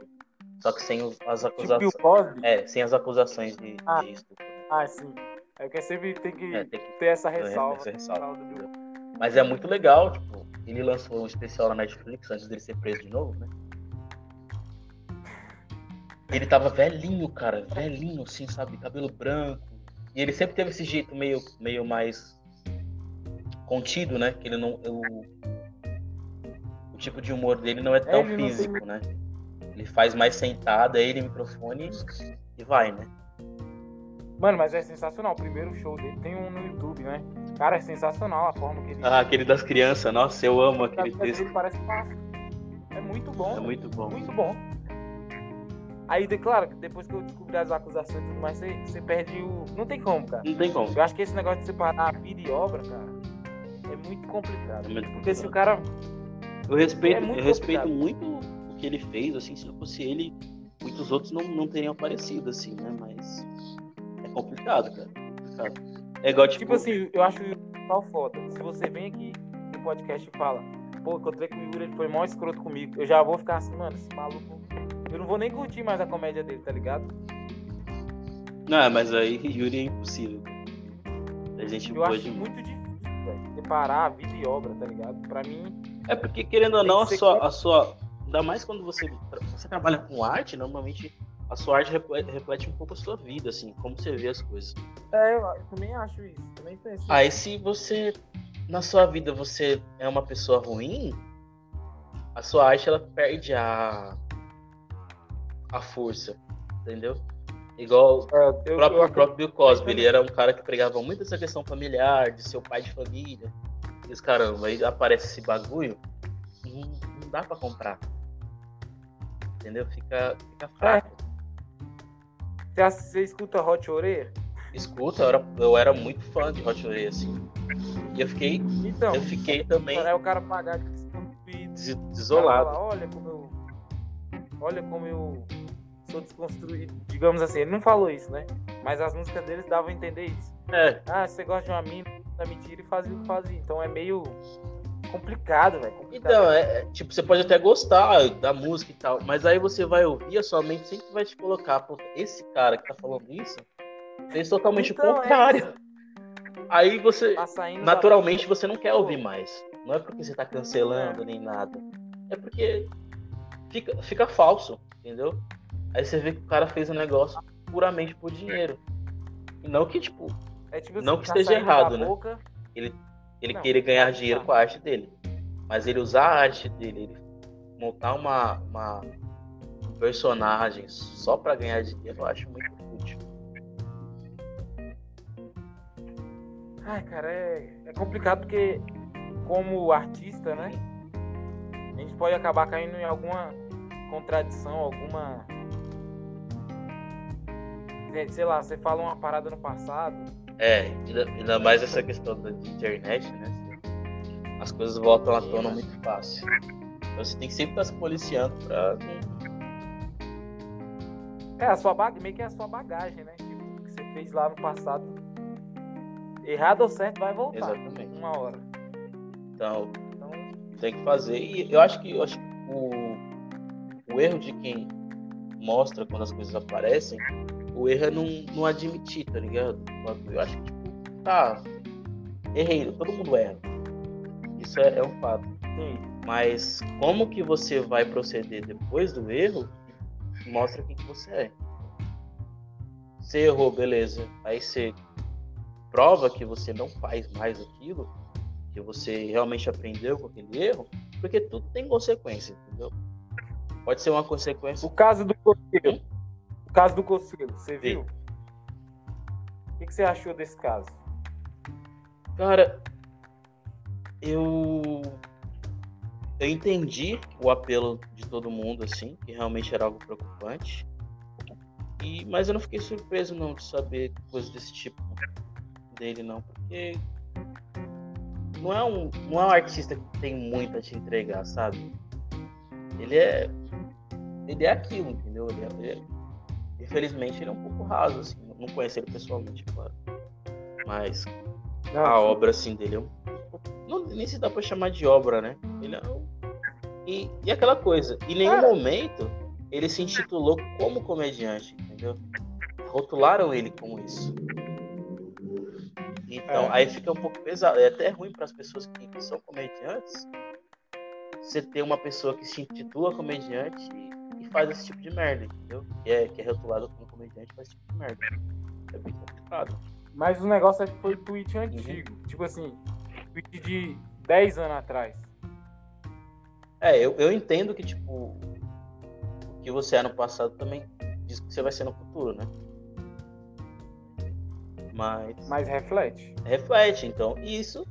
Só que sem as Tipo acusações. Bill Cosby? É, sem as acusações de, Ah. de estupro. Ah, sim. É que sempre tem que É, tem que ter essa ressalva. essa ressalva, Bill. Mas é muito legal, tipo, ele lançou um especial na Netflix antes dele ser preso de novo, né? Ele tava velhinho, cara, velhinho, assim, sabe? Cabelo branco. E ele sempre teve esse jeito meio, meio mais contido, né? Que ele não. O, o tipo de humor dele não é tão Ele não físico, né? Ele faz mais sentado, aí ele microfone e vai, né? Mano, mas é sensacional. O primeiro show dele tem um no YouTube, né? Cara, é sensacional a forma que ele. Ah, aquele das crianças, nossa, eu amo aquele texto. parece fácil. É muito bom. É muito bom. Muito bom. Aí, claro, depois que eu descobri as acusações e tudo mais, você, você perde o. Não tem como, cara. Não tem como. Eu acho que esse negócio de separar a vida e obra, cara, é muito complicado. É muito Porque se o complicado. cara Eu respeito, É muito eu respeito complicado. muito o que ele fez, assim, se não fosse ele, muitos outros não, não teriam aparecido, assim, né? Mas é complicado, cara. é complicado. É igual, tipo, Tipo assim, eu acho tal foda. Se você vem aqui no podcast e fala, pô, encontrei com o Yuri, ele foi mó escroto comigo, eu já vou ficar assim, mano, esse maluco. Eu não vou nem curtir mais a comédia dele, tá ligado? Não, mas aí Yuri é impossível. A gente Eu pode. acho muito difícil, velho, separar a vida e obra, tá ligado? Pra mim, É porque, querendo ou não, que a sua, com- a sua. Ainda mais quando você, você trabalha com arte, normalmente a sua arte reflete, reflete um pouco a sua vida, assim, como você vê as coisas. é, eu, eu também acho isso, também penso. Aí se você. Na sua vida você é uma pessoa ruim, a sua arte ela perde a. a força. Entendeu? Igual É, eu, o próprio, eu o próprio Bill Cosby, ele era um cara que pregava muito essa questão familiar, de ser o pai de família. E caramba, aí aparece esse bagulho, não, não dá pra comprar. Entendeu? Fica, fica fraco. Você, ass- você escuta Hot Oreia? Escuta, eu era, eu era muito fã de Hot Oreia, assim. E eu fiquei, Então, eu fiquei também é o cara pagar des- desolado. olha como eu. Olha como eu sou desconstruído. Digamos assim, ele não falou isso, né? Mas as músicas deles davam a entender isso. É, Ah, você gosta de uma mina, da mentira e fazia o que fazia. Então é meio complicado, velho. Então, é, é, tipo, você pode até gostar da música e tal, mas aí você vai ouvir, a sua mente sempre vai te colocar, pô, esse cara que tá falando isso fez totalmente Então, o é contrário. aí você, Tá naturalmente, você não quer ouvir mais. Não é porque você tá cancelando nem nada. É porque fica, fica falso, entendeu? Aí você vê que o cara fez um negócio puramente por dinheiro. E não que, tipo, É tipo não assim, que esteja errado, né? boca, ele Não, querer ganhar dinheiro com a arte dele. Mas ele usar a arte dele, ele montar uma, uma um personagem só pra ganhar dinheiro, eu acho muito útil. Ai, cara, é, é complicado porque, como artista, né? A gente pode acabar caindo em alguma contradição, alguma. Sei lá, você fala uma parada no passado. É, ainda, mais essa questão da de internet, né? As coisas voltam à tona muito fácil. Então você tem que sempre estar se policiando pra. É, a sua bag... meio que é a sua bagagem, né? Tipo, o que você fez lá no passado. Errado ou certo vai voltar. Exatamente. Uma hora. Então, Então, tem que fazer. E eu acho que, eu acho que o, o erro de quem mostra quando as coisas aparecem, o erro é não, não admitir, tá ligado? Eu acho que, tipo, tá, errei, todo mundo erra. Isso é, é um fato. sim. Mas como que você vai proceder depois do erro, mostra quem que você é. Você errou, beleza. Aí você prova que você não faz mais aquilo, que você realmente aprendeu com aquele erro, porque tudo tem consequência, entendeu? Pode ser uma consequência. O caso do Conselho. O caso do Conselho, você Vi. viu? O que, que você achou desse caso? Cara, eu eu entendi o apelo de todo mundo assim, que realmente era algo preocupante. E mas eu não fiquei surpreso não de saber coisas desse tipo dele não, porque não é um não é um artista que tem muito a te entregar, sabe? Ele é ele é aquilo, entendeu? Ele é, ele é- infelizmente ele é um pouco raso assim, não conheço ele pessoalmente, claro. Mas a obra assim dele é um não nem se dá pra chamar de obra, né? Ele é um... e, e aquela coisa, em nenhum Cara. momento ele se intitulou como comediante, entendeu? Rotularam ele como isso. Então, É. aí fica um pouco pesado. É até ruim para as pessoas que, que são comediantes você ter uma pessoa que se intitula comediante e faz esse tipo de merda, entendeu? Que é, que é rotulado como comediante faz esse tipo de merda. É bem complicado. Mas o negócio é que foi tweet antigo. Tipo assim, tweet de 10 anos atrás. É, eu, eu entendo que, tipo, o que você é no passado também diz que você vai ser no futuro, né? Mas Mas reflete. reflete, então, isso.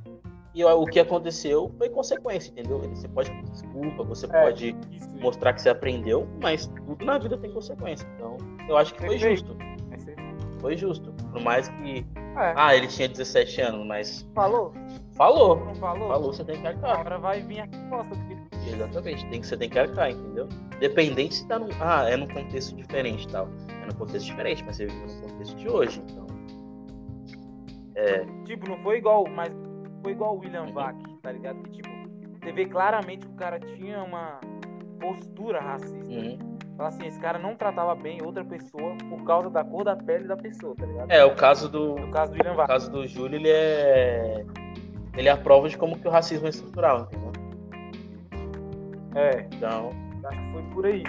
E o que aconteceu foi consequência, entendeu? Você pode pedir desculpa, você É. pode Isso. mostrar que você aprendeu, mas tudo na vida tem consequência. Então, eu acho que foi justo. Você- Foi justo. Por mais que. É, Ah, ele tinha 17 anos, mas falou? falou. Não falou? Falou, você tem que arcar. Agora vai vir a resposta. Porque Exatamente, tem que, você tem que arcar, entendeu? Dependente se tá num. Ah, é num contexto diferente tal. É num contexto diferente, mas você vive no contexto de hoje, então. É, Tipo, não foi igual, mas foi igual o William Uhum. Vac, tá ligado? Que, tipo, você vê claramente que o cara tinha uma postura racista. uhum. Fala assim, esse cara não tratava bem outra pessoa por causa da cor da pele da pessoa, tá ligado? é, o caso do. Caso do William O Vac. caso do Júlio, ele é. Ele é a prova de como que o racismo é estrutural, entendeu? É, Então, acho que foi por aí.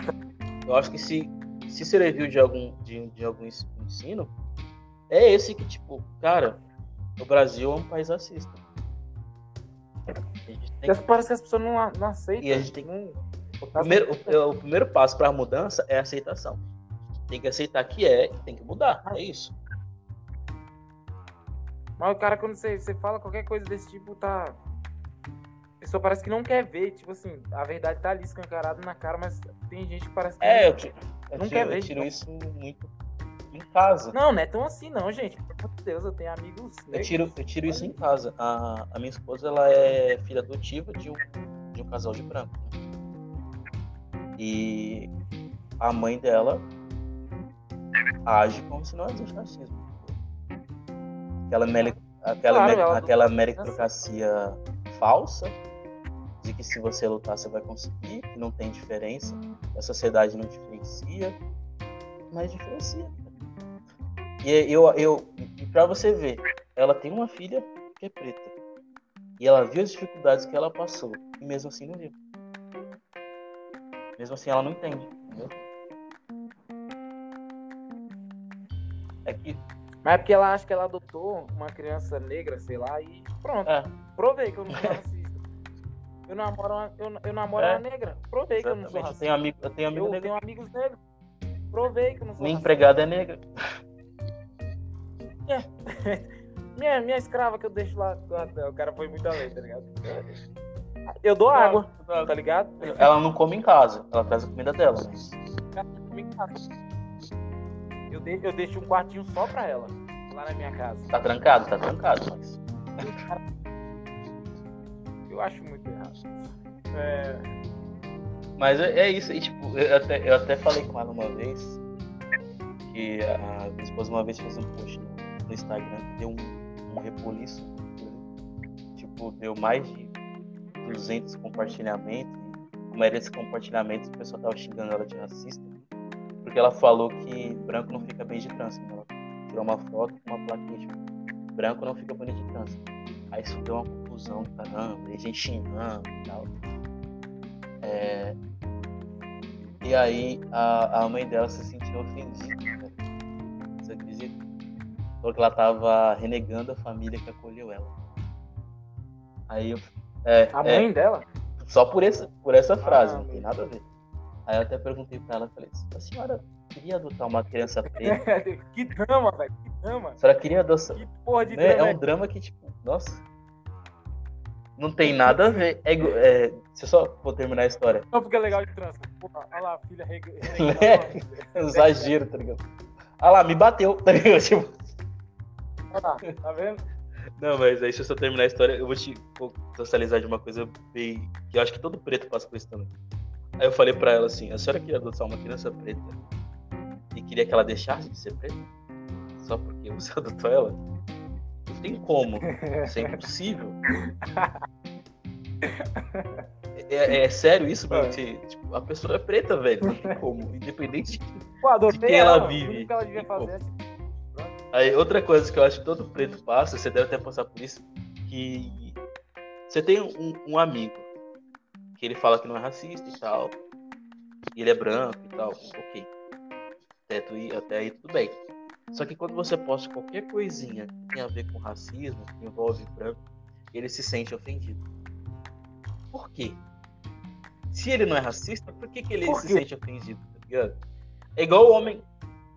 eu acho que se, se serviu de algum, de, de algum ens- ensino, é esse que, tipo, cara, o Brasil é um país racista. Porque Parece que as pessoas não, não aceitam. E a gente tem- não- O primeiro, o, o primeiro passo para a mudança é a aceitação. Tem que aceitar que é e tem que mudar. É isso. Mas o cara, quando você, você fala qualquer coisa desse tipo, tá. A pessoa parece que não quer ver. Tipo assim, a verdade tá ali escancarada na cara, mas tem gente que parece que. É, eu, ti- eu Não tiro, quer ver, eu tiro então. isso muito em casa. Não, não é tão assim, não, gente. De Deus, eu tenho amigos. Eu tiro, eu tiro isso em casa. A, a minha esposa ela é filha adotiva de um, de um casal de branco. né? E a mãe dela age como se não existe racismo. Aquela, mele- aquela, Claro, me- ela- aquela meritocracia falsa de que se você lutar você vai conseguir, que não tem diferença, a sociedade não diferencia, mas diferencia. E eu, eu, e pra você ver, ela tem uma filha que é preta. E ela viu as dificuldades que ela passou. E mesmo assim não viu. Mesmo assim ela não entende. Entendeu? É que. Mas é porque ela acha que ela adotou uma criança negra, sei lá, e pronto. É, Provei que eu não sou racista. Eu namoro uma, eu, eu namoro É. uma negra. Provei que eu não sou exatamente. Eu racista. tenho amigo, eu tenho amigo Eu negro. tenho amigos negros. Provei que eu não sou Minha racista. empregada é negra. [LAUGHS] Minha, minha escrava que eu deixo lá. ah, O cara foi muito além, tá ligado? Eu dou água, tá ligado? Ela não come em casa, ela traz a comida dela. Mas... Eu, de- eu deixo um quartinho só pra ela, lá na minha casa. Tá trancado, tá trancado, mas. Eu acho muito errado. É, Mas é, é isso, e tipo, eu até, eu até falei com ela uma vez que a minha esposa uma vez fez um post no, no Instagram que deu um, um. Tipo, deu mais de 200 compartilhamentos. A maioria desses compartilhamentos o pessoal tava xingando ela de racista. Porque ela falou que branco não fica bem de trânsito. Ela tirou uma foto com uma plaquinha, tipo, branco não fica bonito de trânsito. Aí isso deu uma confusão do caramba, e gente xingando e tal. É, E aí a, a mãe dela se sentiu ofendida. Né? Falou que ela tava renegando a família que acolheu ela. Aí eu. É, a é, mãe dela? só por essa, por essa frase, Ah, não tem nada a ver. Aí eu até perguntei pra ela, falei, a senhora queria adotar uma criança preta? [LAUGHS] que drama, velho. Que drama. A senhora queria adotar. Que porra de Né? drama. É um drama que, tipo, nossa. Não tem nada a ver. É, é, se eu só vou terminar a história. Não fica legal de. Porra, olha lá, filha reg... É. É exagero, tá ligado? Ah lá, me bateu, [LAUGHS] tá ligado? Tipo, Tá vendo? Não, mas aí se eu só terminar a história, eu vou te socializar de uma coisa bem. que eu acho que todo preto passa por isso também. Aí eu falei pra ela assim: a senhora queria adotar uma criança preta e queria que ela deixasse de ser preta? Só porque você [LAUGHS] adotou ela? Não tem como. Isso é impossível. É, é sério isso, mano? Que, tipo, a pessoa é preta, velho. Não tem como. Independente de Pô, De quem ela ela, vive. Tudo que ela devia fazer. Aí, outra coisa que eu acho que todo preto passa, você deve até passar por isso, que você tem um, um amigo que ele fala que não é racista e tal, e ele é branco e tal, ok. Até, tu até aí tudo bem. Só que quando você posta qualquer coisinha que tem a ver com racismo, que envolve branco, ele se sente ofendido. Por quê? Se ele não é racista, por que, que ele Por se sente ofendido? Tá ligado? É igual o homem.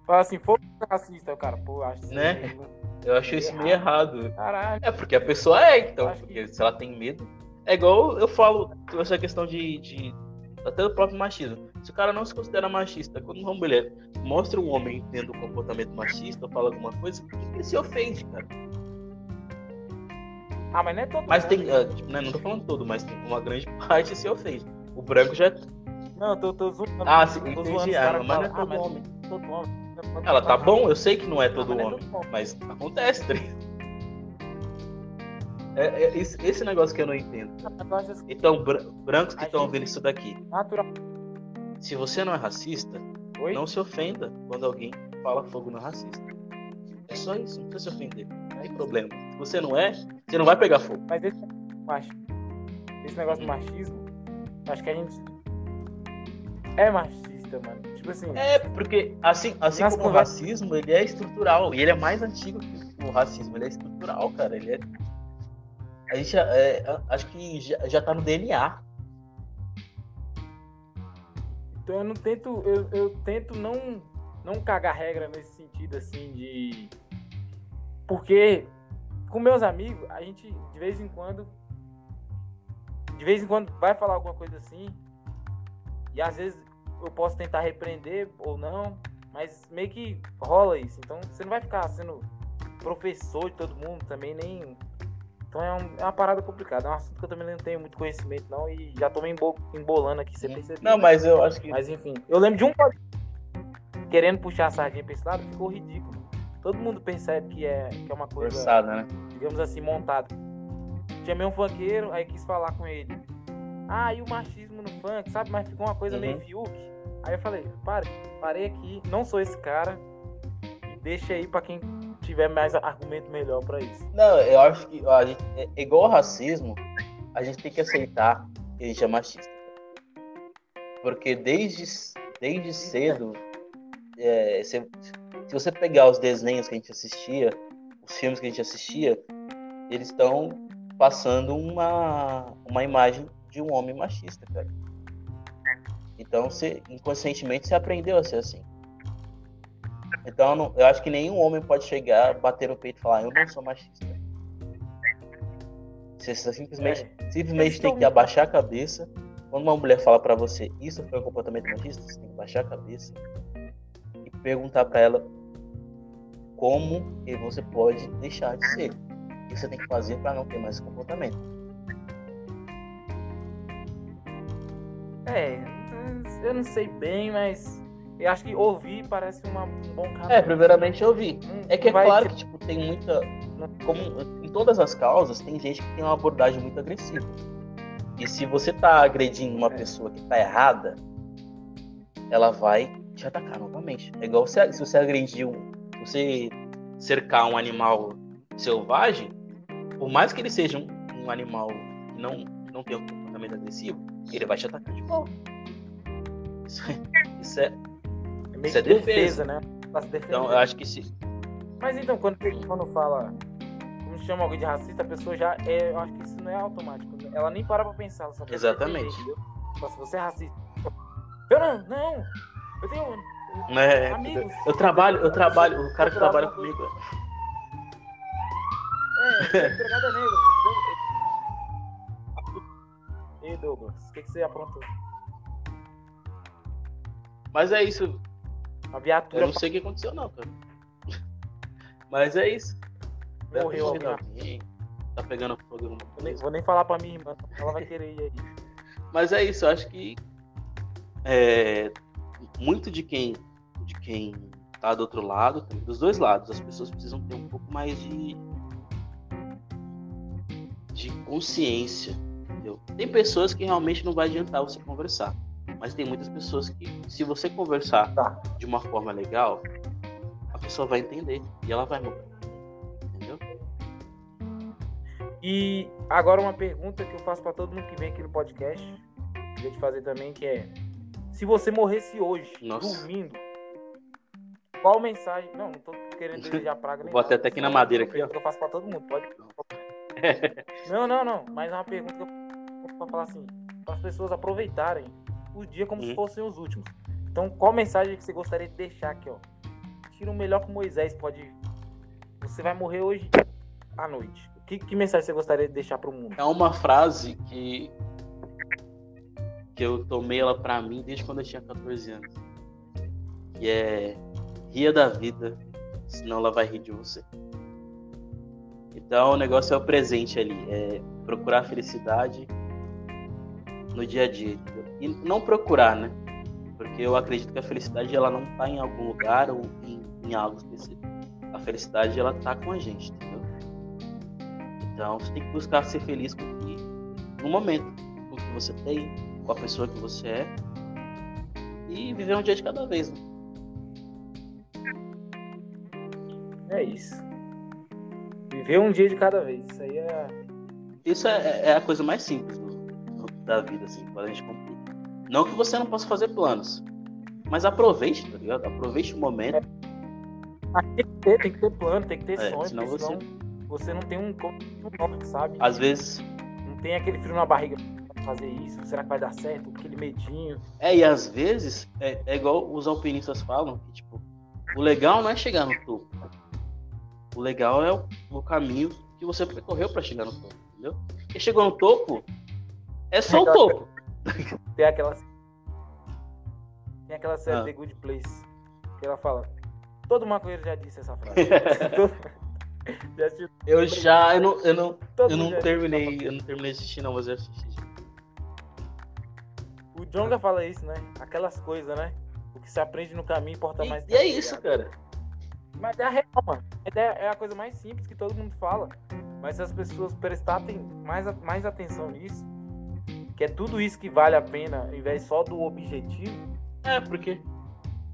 Fala assim, foi racista, o cara. Pô, acho Né? meio- Eu acho isso meio errado. Caralho. É porque a pessoa é, então, porque se ela tem medo. É igual eu falo essa questão de, de. Até do próprio machismo. Se o cara não se considera machista, quando uma mulher mostra um homem tendo um comportamento machista ou fala alguma coisa, que que ele se ofende, cara? Ah, mas não é todo Mas mundo, tem. né? ah, tipo, né, não tô falando todo, mas tem uma grande [LAUGHS] parte se ofende. O branco já. Não, eu tô, tô zoando. Ah, sim, entendi. zoando Ah, que mas não é falam, todo ah, homem. Todo homem. Ela tá bom, eu sei que não é Ah, todo é homem. Mas acontece, tá? É, é esse, esse negócio que eu não entendo. Então, bra- brancos que estão ouvindo isso daqui, se você não é racista, Oi? não se ofenda quando alguém fala fogo no racista. É só isso, não precisa se ofender. Não tem problema. Se você não é, você não vai pegar fogo. Mas esse, esse negócio do machismo, acho que a gente é machista, mano. Tipo assim, É, porque assim, assim como o racismo, ele é estrutural. E ele é mais antigo que o racismo. Ele é estrutural, cara. Ele é... A gente já- é, acho que já, já tá no DNA. então eu não tento, eu, eu tento não, não cagar regra nesse sentido assim de. Porque com meus amigos, a gente de vez em quando. De vez em quando vai falar alguma coisa assim. E às vezes eu posso tentar repreender ou não. Mas meio que rola isso. Então você não vai ficar sendo professor de todo mundo também, nem. Então é, um- é uma parada complicada. É um assunto que eu também não tenho muito conhecimento, não. E já tô me embo- embolando aqui, você percebeu. Não, mas eu acho que. Mas enfim, eu lembro de um querendo puxar a sardinha pra esse lado, ficou ridículo. Todo mundo percebe que é, que é uma coisa, Forçada, né? digamos assim, montada. Chamei um funkeiro, aí quis falar com ele. Ah, e o machismo no funk, sabe? Mas ficou uma coisa meio Uhum. fiuk. Aí eu falei, pare, parei aqui, não sou esse cara. Deixa aí pra quem tiver mais argumento melhor pra isso. Não, eu acho que a gente, é é igual ao racismo, a gente tem que aceitar que a gente é machista. Porque desde, desde cedo, é, se, se você pegar os desenhos que a gente assistia, os filmes que a gente assistia, eles estão passando uma, uma imagem de um homem machista, cara. Então, você, inconscientemente, você aprendeu a ser assim. Então, eu não- eu acho que nenhum homem pode chegar, bater no peito e falar, eu não sou machista. Você simplesmente, simplesmente Esse tem é que abaixar a cabeça. Quando uma mulher fala pra você, isso foi um comportamento machista, você tem que baixar a cabeça e perguntar pra ela como que você pode deixar de ser. O que você tem que fazer pra não ter mais esse comportamento. É, eu não sei bem, mas eu acho que ouvir parece uma, um bom caminho. É, primeiramente vi. Não- É que é claro te- que tipo, tem muita. Como em todas as causas, tem gente que tem uma abordagem muito agressiva. E se você tá agredindo uma É. pessoa que tá errada, ela vai te atacar novamente. É igual se, se você agredir. Se você cercar um animal selvagem, por mais que ele seja um, um animal que não, não tem um comportamento agressivo, ele vai te atacar de volta. Isso é, isso é- É Isso é que defesa. né? Então, eu acho que se. Mas então, quando, quando fala, quando chama alguém de racista, a pessoa já é. Eu acho que isso não é automático. né? Ela nem para pra pensar. Ela só Exatamente. defender? Então, se você é racista. Eu não, não! Eu tenho. É, Amigos. eu trabalho, eu trabalho, o cara que trabalha comigo. É, empregada negra? E Douglas, o que, que você aprontou? Mas é isso. A Eu viatura não sei o que aconteceu, não, cara. [LAUGHS] Mas é isso. Morreu alguém. Tá pegando fogo alguma Eu nem- vou nem falar pra minha irmã, ela vai querer ir aí. [LAUGHS] Mas é isso, eu acho que é, muito de quem de quem tá do outro lado, dos dois lados, as pessoas precisam ter um pouco mais de de consciência, entendeu? Tem pessoas que realmente não vai adiantar você conversar, mas tem muitas pessoas que se você conversar Tá. de uma forma legal, a pessoa vai entender e ela vai mudar. Entendeu? E agora uma pergunta que eu faço pra todo mundo que vem aqui no podcast. Queria te fazer também, que é. Se você morresse hoje, Nossa. dormindo, qual mensagem. Não, não tô querendo desejar [LAUGHS] praga nem Vou até aqui na madeira aqui, pergunta que eu faço pra todo mundo, pode? [LAUGHS] Não, não, não. Mas é uma pergunta que eu pra falar assim, para as pessoas aproveitarem o dia como se Uhum. fossem os últimos. Então, qual mensagem que você gostaria de deixar aqui, ó? Tira o melhor que Moisés pode. Você vai morrer hoje à noite. Que, que mensagem você gostaria de deixar pro mundo? É uma frase que que eu tomei ela pra mim desde quando eu tinha 14 anos. Que é ria da vida, senão ela vai rir de você. Então o negócio é o presente ali, é procurar felicidade no dia a dia, e não procurar, né? Porque eu acredito que a felicidade ela não tá em algum lugar ou em, em algo específico. A felicidade ela tá com a gente, entendeu? Então você tem que buscar ser feliz com o que, no momento, com o que você tem, com a pessoa que você é e viver um dia de cada vez. Né? É isso. Viver um dia de cada vez. Isso aí é. Isso é, é a coisa mais simples do- da vida, assim, quando a gente complica. Não que você não possa fazer planos, mas aproveite, tá ligado? Aproveite o momento. Ah, tem que ter, tem que ter plano, tem que ter É, sonho, senão você- você não tem um, norte, sabe? Às vezes. Não tem aquele frio na barriga pra fazer isso. Será que vai dar certo? Aquele medinho. É, e às vezes é, é igual os alpinistas falam, que tipo, o legal não é chegar no topo. O legal é o, o caminho que você percorreu pra chegar no topo, entendeu? Porque chegou no topo, é só o topo. [LAUGHS] Tem aquela. Tem aquela série Ah. The Good Place. Que ela fala. Todo maconheiro já disse essa frase. [LAUGHS] [LAUGHS] Já Eu já, eu não, eu não, todo eu não terminei, eu não terminei de assistir não, mas eu assisti. O Jonga fala isso, né? Aquelas coisas, né? O que se aprende no caminho importa mais. E, e é isso, cara. Mas é a real, mano. É a coisa mais simples que todo mundo fala. Mas se as pessoas prestarem mais, mais atenção nisso, que é tudo isso que vale a pena, ao invés só do objetivo, É, porque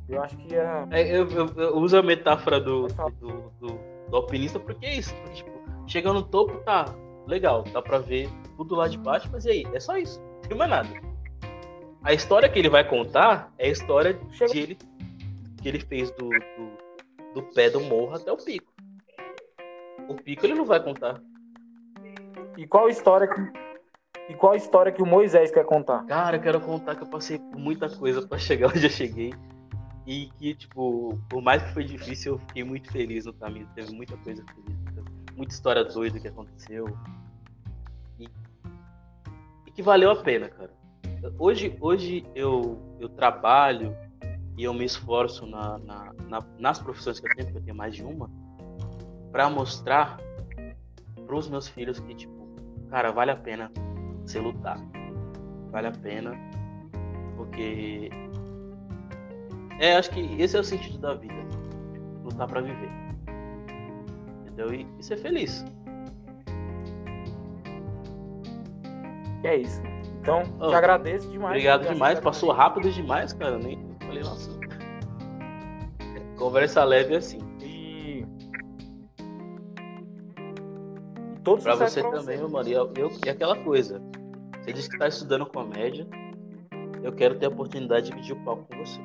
eu acho que é. é, eu, eu- eu uso a metáfora do, do, do, do alpinista porque é isso. Porque, tipo, chega no topo, tá legal, dá pra ver tudo lá de baixo, mas e aí? É só isso, não tem mais nada. A história que ele vai contar é a história Chega- de ele, que ele fez do, do, do pé do morro até o pico. O pico ele não vai contar. E qual história que. E qual história que o Moisés quer contar? Cara, eu quero contar que eu passei por muita coisa pra chegar onde eu cheguei. E que, tipo, por mais que foi difícil, eu fiquei muito feliz no caminho. Teve muita coisa feliz. Muita história doida que aconteceu. E, e que valeu a pena, cara. Hoje, hoje eu, eu trabalho e eu me esforço na, na- na- nas profissões que eu tenho, porque eu tenho mais de uma, pra mostrar pros meus filhos que, tipo, cara, vale a pena você lutar. Vale a pena. Porque. É, acho que esse é o sentido da vida. Lutar pra viver. Entendeu? E, e ser feliz. Que é isso. Então, Oh, te agradeço demais. Obrigado por demais. Passou rápido demais, cara. Nem falei, nossa. Conversa leve assim. E todo Pra você pra também, meu mano. E, eu, eu- e aquela coisa. Você disse que tá estudando comédia. Eu quero ter a oportunidade de dividir o palco com você.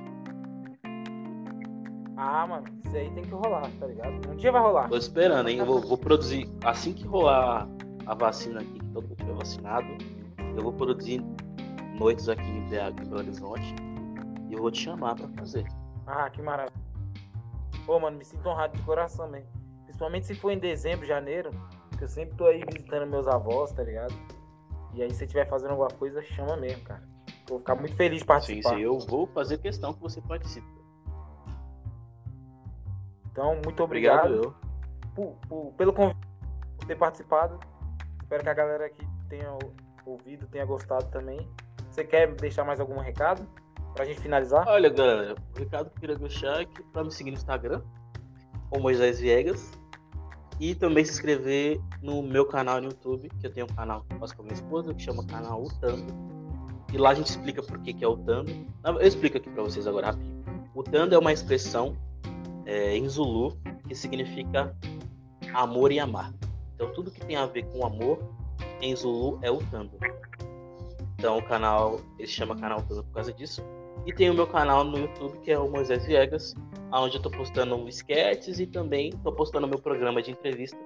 Ah, mano, isso aí tem que rolar, tá ligado? Um dia vai rolar. Tô esperando, hein? Eu vou, vou produzir. Assim que rolar a vacina aqui, que todo mundo tiver vacinado, eu vou produzir noites aqui em BH, em Belo Horizonte. E eu vou te chamar pra fazer. Ah, que maravilha. Pô, mano, me sinto honrado de coração mesmo. Principalmente se for em dezembro, janeiro, que eu sempre tô aí visitando meus avós, tá ligado? E aí, se você estiver fazendo alguma coisa, chama mesmo, cara. Vou ficar muito feliz de Sim, participar. sim, eu vou fazer questão que você participe. Então, muito Obrigado, obrigado, eu. por- por- pelo convite, por ter participado. Espero que a galera aqui tenha ou- ouvido, tenha gostado também. Você quer deixar mais algum recado pra gente finalizar? Olha, galera, o recado que eu queria deixar é que pra me seguir no Instagram, o Moisés Viegas. E também se inscrever no meu canal no YouTube, que eu tenho um canal que eu faço com a minha esposa, que chama canal Utando. E lá a gente explica por que, que é Utando. Eu explico aqui pra vocês agora rapidinho. Utando é uma expressão é, em Zulu que significa amor e amar. Então tudo que tem a ver com amor em Zulu é Utando. Então o canal, ele chama canal Utando por causa disso. E tem o meu canal no YouTube, que é o Moisés Viegas, onde eu tô postando sketches e também tô postando meu programa de entrevista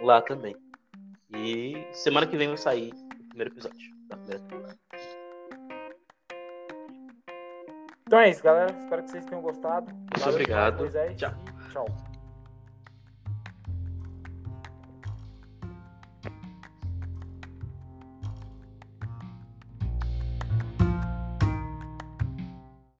lá também. E semana que vem vai sair o primeiro episódio da primeira temporada. Então é isso, galera. Espero que vocês tenham gostado. Muito Valeu obrigado. Moisés, Tchau. tchau.